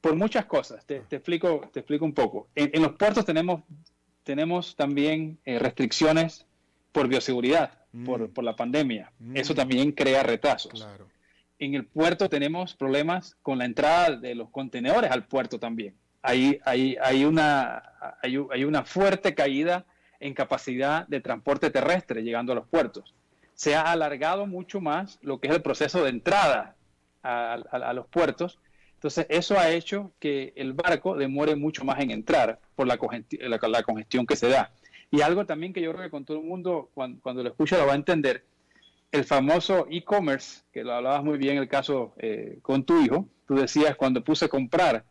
Por muchas cosas. Te, explico, te explico un poco. En, los puertos tenemos, tenemos también eh, restricciones por bioseguridad, por, mm. la pandemia. Mm. Eso también crea retrasos. En el puerto tenemos problemas con la entrada de los contenedores al puerto también. Hay, hay, hay, una, hay, hay una fuerte caída en capacidad de transporte terrestre llegando a los puertos se ha alargado mucho más lo que es el proceso de entrada a, los puertos, Entonces, eso ha hecho que el barco demore mucho más en entrar por la, congestión que se da. Y algo también que yo creo que con todo el mundo, cuando, lo escucha, lo va a entender, el famoso e-commerce, que lo hablabas muy bien en el caso eh, con tu hijo, tú decías cuando puse comprar,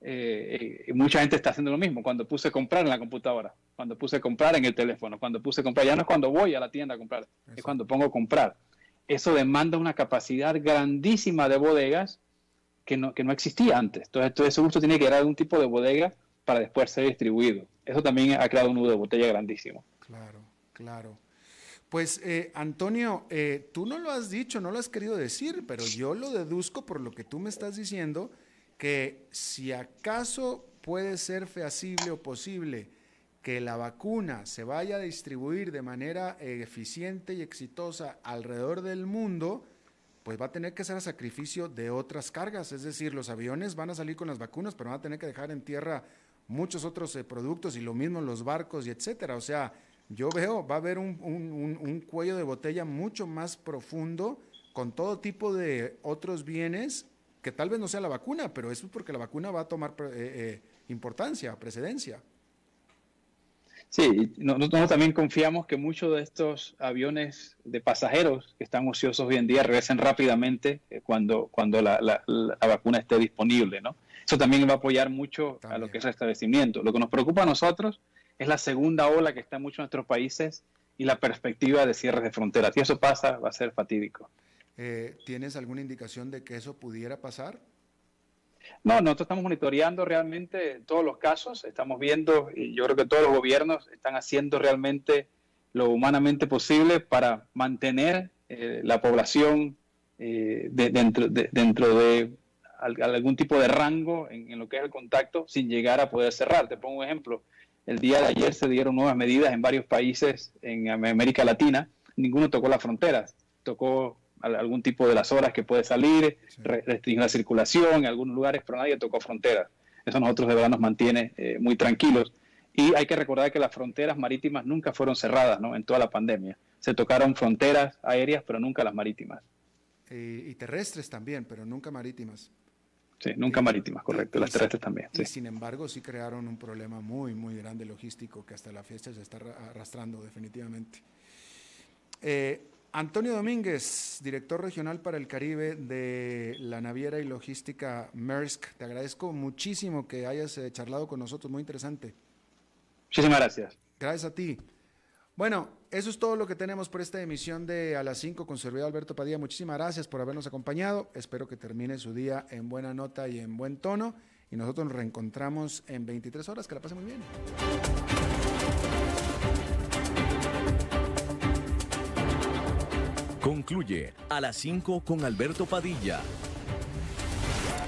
eh, mucha gente está haciendo lo mismo, cuando puse comprar en la computadora, cuando puse comprar en el teléfono, cuando puse comprar, ya no es cuando voy a la tienda a comprar, es cuando pongo comprar. Eso demanda una capacidad grandísima de bodegas que no, que no existía antes. Entonces, todo ese gusto tiene que ir a algún tipo de bodega para después ser distribuido. Eso también ha creado un nudo de botella grandísimo. Claro, claro. Pues eh, Antonio, eh, tú no lo has dicho, no lo has querido decir, pero yo lo deduzco por lo que tú me estás diciendo, que si acaso puede ser feasible o posible que la vacuna se vaya a distribuir de manera eficiente y exitosa alrededor del mundo, pues va a tener que ser a sacrificio de otras cargas. Es decir, los aviones van a salir con las vacunas, pero van a tener que dejar en tierra muchos otros eh, productos y lo mismo los barcos y etcétera. O sea, yo veo, va a haber un, cuello de botella mucho más profundo con todo tipo de otros bienes que tal vez no sea la vacuna, pero eso es porque la vacuna va a tomar eh, eh, importancia, precedencia. Sí, nosotros también confiamos que muchos de estos aviones de pasajeros que están ociosos hoy en día regresen rápidamente eh, cuando, cuando la, vacuna esté disponible, ¿no? Eso también va a apoyar mucho a lo que es el restablecimiento. Lo que nos preocupa a nosotros es la segunda ola que está en muchos de nuestros países y la perspectiva de cierres de fronteras. Si eso pasa, va a ser fatídico. Eh, ¿Tienes alguna indicación de que eso pudiera pasar? No, nosotros estamos monitoreando realmente todos los casos, estamos viendo, y yo creo que todos los gobiernos están haciendo realmente lo humanamente posible para mantener eh, la población eh, dentro, de, dentro de algún tipo de rango en, lo que es el contacto sin llegar a poder cerrar. Te pongo un ejemplo. El día de ayer se dieron nuevas medidas en varios países en América Latina. Ninguno tocó las fronteras. Tocó algún tipo de las horas que puede salir, restringir la circulación en algunos lugares, pero nadie tocó fronteras. Eso a nosotros de verdad nos mantiene eh, muy tranquilos. Y hay que recordar que las fronteras marítimas nunca fueron cerradas ¿no? en toda la pandemia. Se tocaron fronteras aéreas, pero nunca las marítimas. y terrestres también, pero nunca marítimas. Sí, nunca marítimas, correcto. las terrestres también. Y sin embargo, sí crearon un problema muy, muy grande logístico que hasta la fecha se está arrastrando definitivamente. Eh, Antonio Domínguez, director regional para el Caribe de la naviera y logística Maersk, te agradezco muchísimo que hayas eh, charlado con nosotros, muy interesante. Muchísimas gracias. Gracias a ti. Bueno, eso es todo lo que tenemos por esta emisión de A las 5 con servidor Alberto Padilla. Muchísimas gracias por habernos acompañado. Espero que termine su día en buena nota y en buen tono. Y nosotros nos reencontramos en 23 horas. Que la pase muy bien. Concluye a las 5 con Alberto Padilla.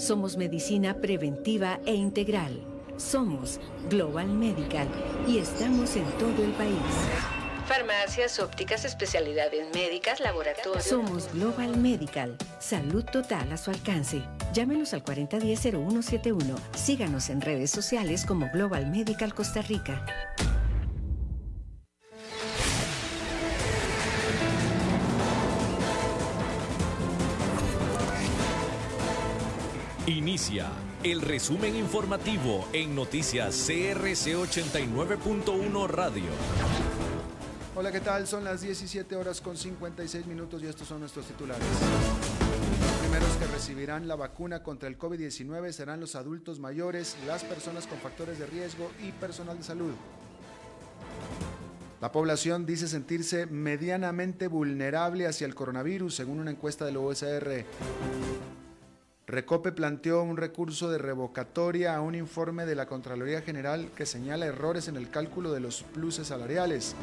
Somos medicina preventiva e integral. Somos Global Medical y estamos en todo el país. Farmacias, ópticas, especialidades médicas, laboratorios. Somos Global Medical. Salud total a su alcance. Llámenos al 4010-0171. Síganos en redes sociales como Global Medical Costa Rica. Inicia el resumen informativo en noticias CRC 89.1 Radio. Hola, ¿qué tal? Son las 17 horas con 56 minutos y estos son nuestros titulares. Los primeros que recibirán la vacuna contra el COVID-19 serán los adultos mayores, las personas con factores de riesgo y personal de salud. La población dice sentirse medianamente vulnerable hacia el coronavirus, según una encuesta del OSR. Recope planteó un recurso de revocatoria a un informe de la Contraloría General que señala errores en el cálculo de los pluses salariales.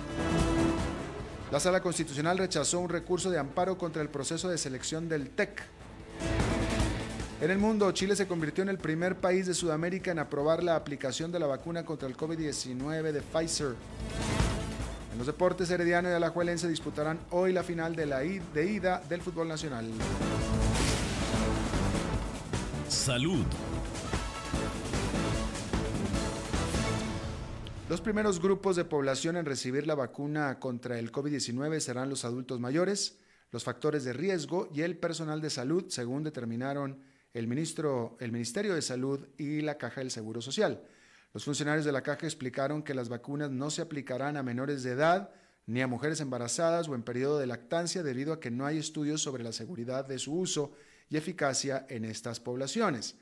La Sala Constitucional rechazó un recurso de amparo contra el proceso de selección del TEC. En el mundo, Chile se convirtió en el primer país de Sudamérica en aprobar la aplicación de la vacuna contra el COVID-19 de Pfizer. En los deportes, Herediano y Alajuelense disputarán hoy la final de la ida del fútbol nacional. Salud. Los primeros grupos de población en recibir la vacuna contra el COVID-19 serán los adultos mayores, los factores de riesgo y el personal de salud, según determinaron el, ministro, el Ministerio de Salud y la Caja del Seguro Social. Los funcionarios de la Caja explicaron que las vacunas no se aplicarán a menores de edad ni a mujeres embarazadas o en periodo de lactancia debido a que no hay estudios sobre la seguridad de su uso y eficacia en estas poblaciones.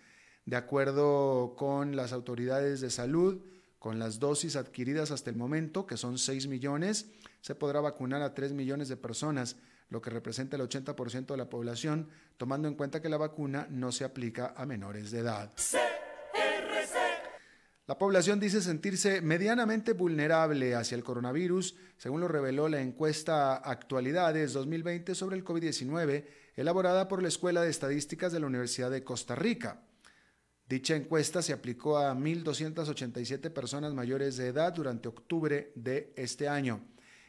De acuerdo con las autoridades de salud, con las dosis adquiridas hasta el momento, que son 6 millones, se podrá vacunar a 3 millones de personas lo que representa el 80% de la población, tomando en cuenta que la vacuna no se aplica a menores de edad. La población dice sentirse medianamente vulnerable hacia el coronavirus, según lo reveló la encuesta Actualidades 2020 sobre el COVID-19, elaborada por la Escuela de Estadísticas de la Universidad de Costa Rica. Dicha encuesta se aplicó a 1.287 personas mayores de edad durante octubre de este año.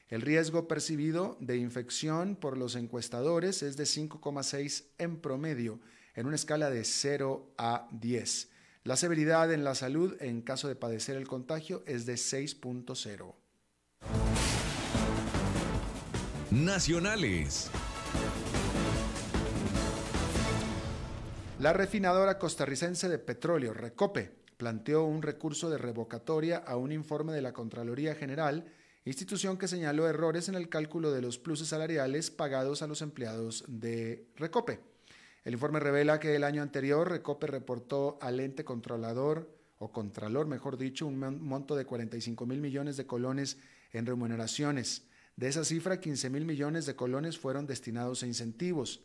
El riesgo percibido de infección por los encuestadores es de 5,6 en promedio, en una escala de 0 a 10. La severidad en la salud en caso de padecer el contagio es de 6.0. Nacionales. La refinadora costarricense de petróleo, Recope, planteó un recurso de revocatoria a un informe de la Contraloría General institución que señaló errores en el cálculo de los pluses salariales pagados a los empleados de Recope. El informe revela que el año anterior Recope reportó al ente controlador, o contralor mejor dicho, un monto de 45 mil millones de colones en remuneraciones. De esa cifra, 15 mil millones de colones fueron destinados a incentivos.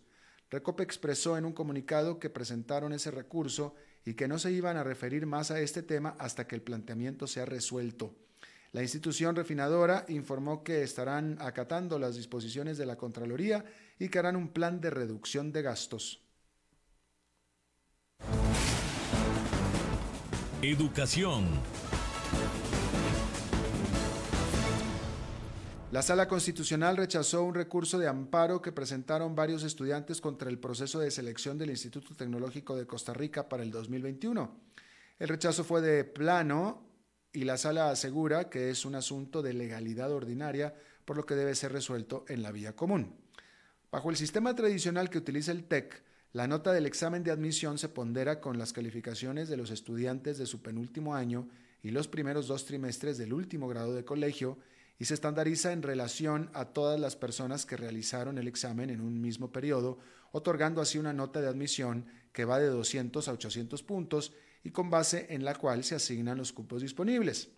Recope expresó en un comunicado que presentaron ese recurso y que no se iban a referir más a este tema hasta que el planteamiento sea resuelto. La institución refinadora informó que estarán acatando las disposiciones de la Contraloría y que harán un plan de reducción de gastos. Educación. La Sala Constitucional rechazó un recurso de amparo que presentaron varios estudiantes contra el proceso de selección del Instituto Tecnológico de Costa Rica para el 2021. El rechazo fue de plano y la sala asegura que es un asunto de legalidad ordinaria, por lo que debe ser resuelto en la vía común. Bajo el sistema tradicional que utiliza el TEC, la nota del examen de admisión se pondera con las calificaciones de los estudiantes de su penúltimo año y los primeros dos trimestres del último grado de colegio y se estandariza en relación a todas las personas que realizaron el examen en un mismo periodo, otorgando así una nota de admisión que va de 200 a 800 puntos y con base en la cual se asignan los cupos disponibles.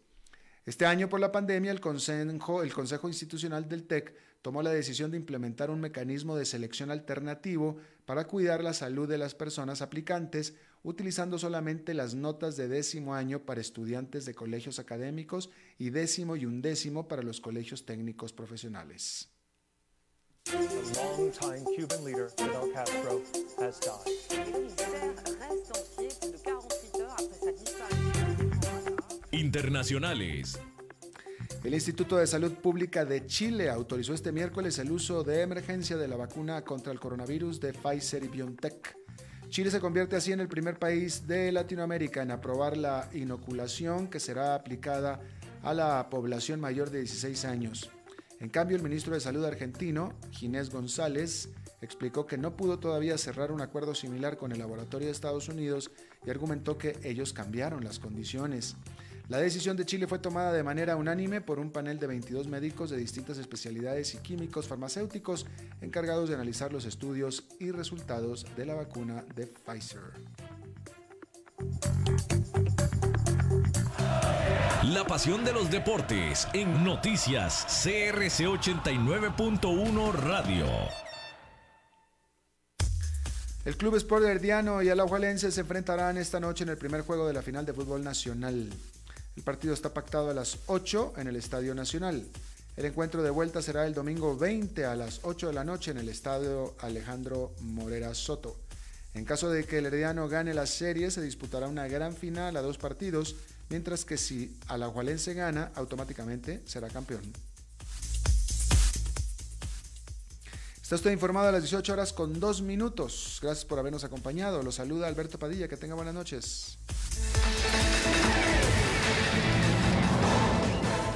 Este año, por la pandemia, el Consejo, el Consejo Institucional del TEC tomó la decisión de implementar un mecanismo de selección alternativo para cuidar la salud de las personas aplicantes, utilizando solamente las notas de décimo año para estudiantes de colegios académicos y décimo y undécimo para los colegios técnicos profesionales. Internacionales. El Instituto de Salud Pública de Chile autorizó este miércoles el uso de emergencia de la vacuna contra el coronavirus de Pfizer y BioNTech. Chile se convierte así en el primer país de Latinoamérica en aprobar la inoculación que será aplicada a la población mayor de 16 años. En cambio, el ministro de Salud argentino, Ginés González, explicó que no pudo todavía cerrar un acuerdo similar con el laboratorio de Estados Unidos y argumentó que ellos cambiaron las condiciones. La decisión de Chile fue tomada de manera unánime por un panel de 22 médicos de distintas especialidades y químicos farmacéuticos encargados de analizar los estudios y resultados de la vacuna de Pfizer. La pasión de los deportes en noticias CRC 89.1 Radio. El Club Sport Herdiano y el Alajuelense se enfrentarán esta noche en el primer juego de la final de fútbol nacional. El partido está pactado a las 8 en el Estadio Nacional. El encuentro de vuelta será el domingo 20 a las 8 de la noche en el Estadio Alejandro Morera Soto. En caso de que el Herediano gane la serie, se disputará una gran final a dos partidos, mientras que si Alajualense gana, automáticamente será campeón. Está usted informado a las 18 horas con dos minutos. Gracias por habernos acompañado. Lo saluda Alberto Padilla. Que tenga buenas noches.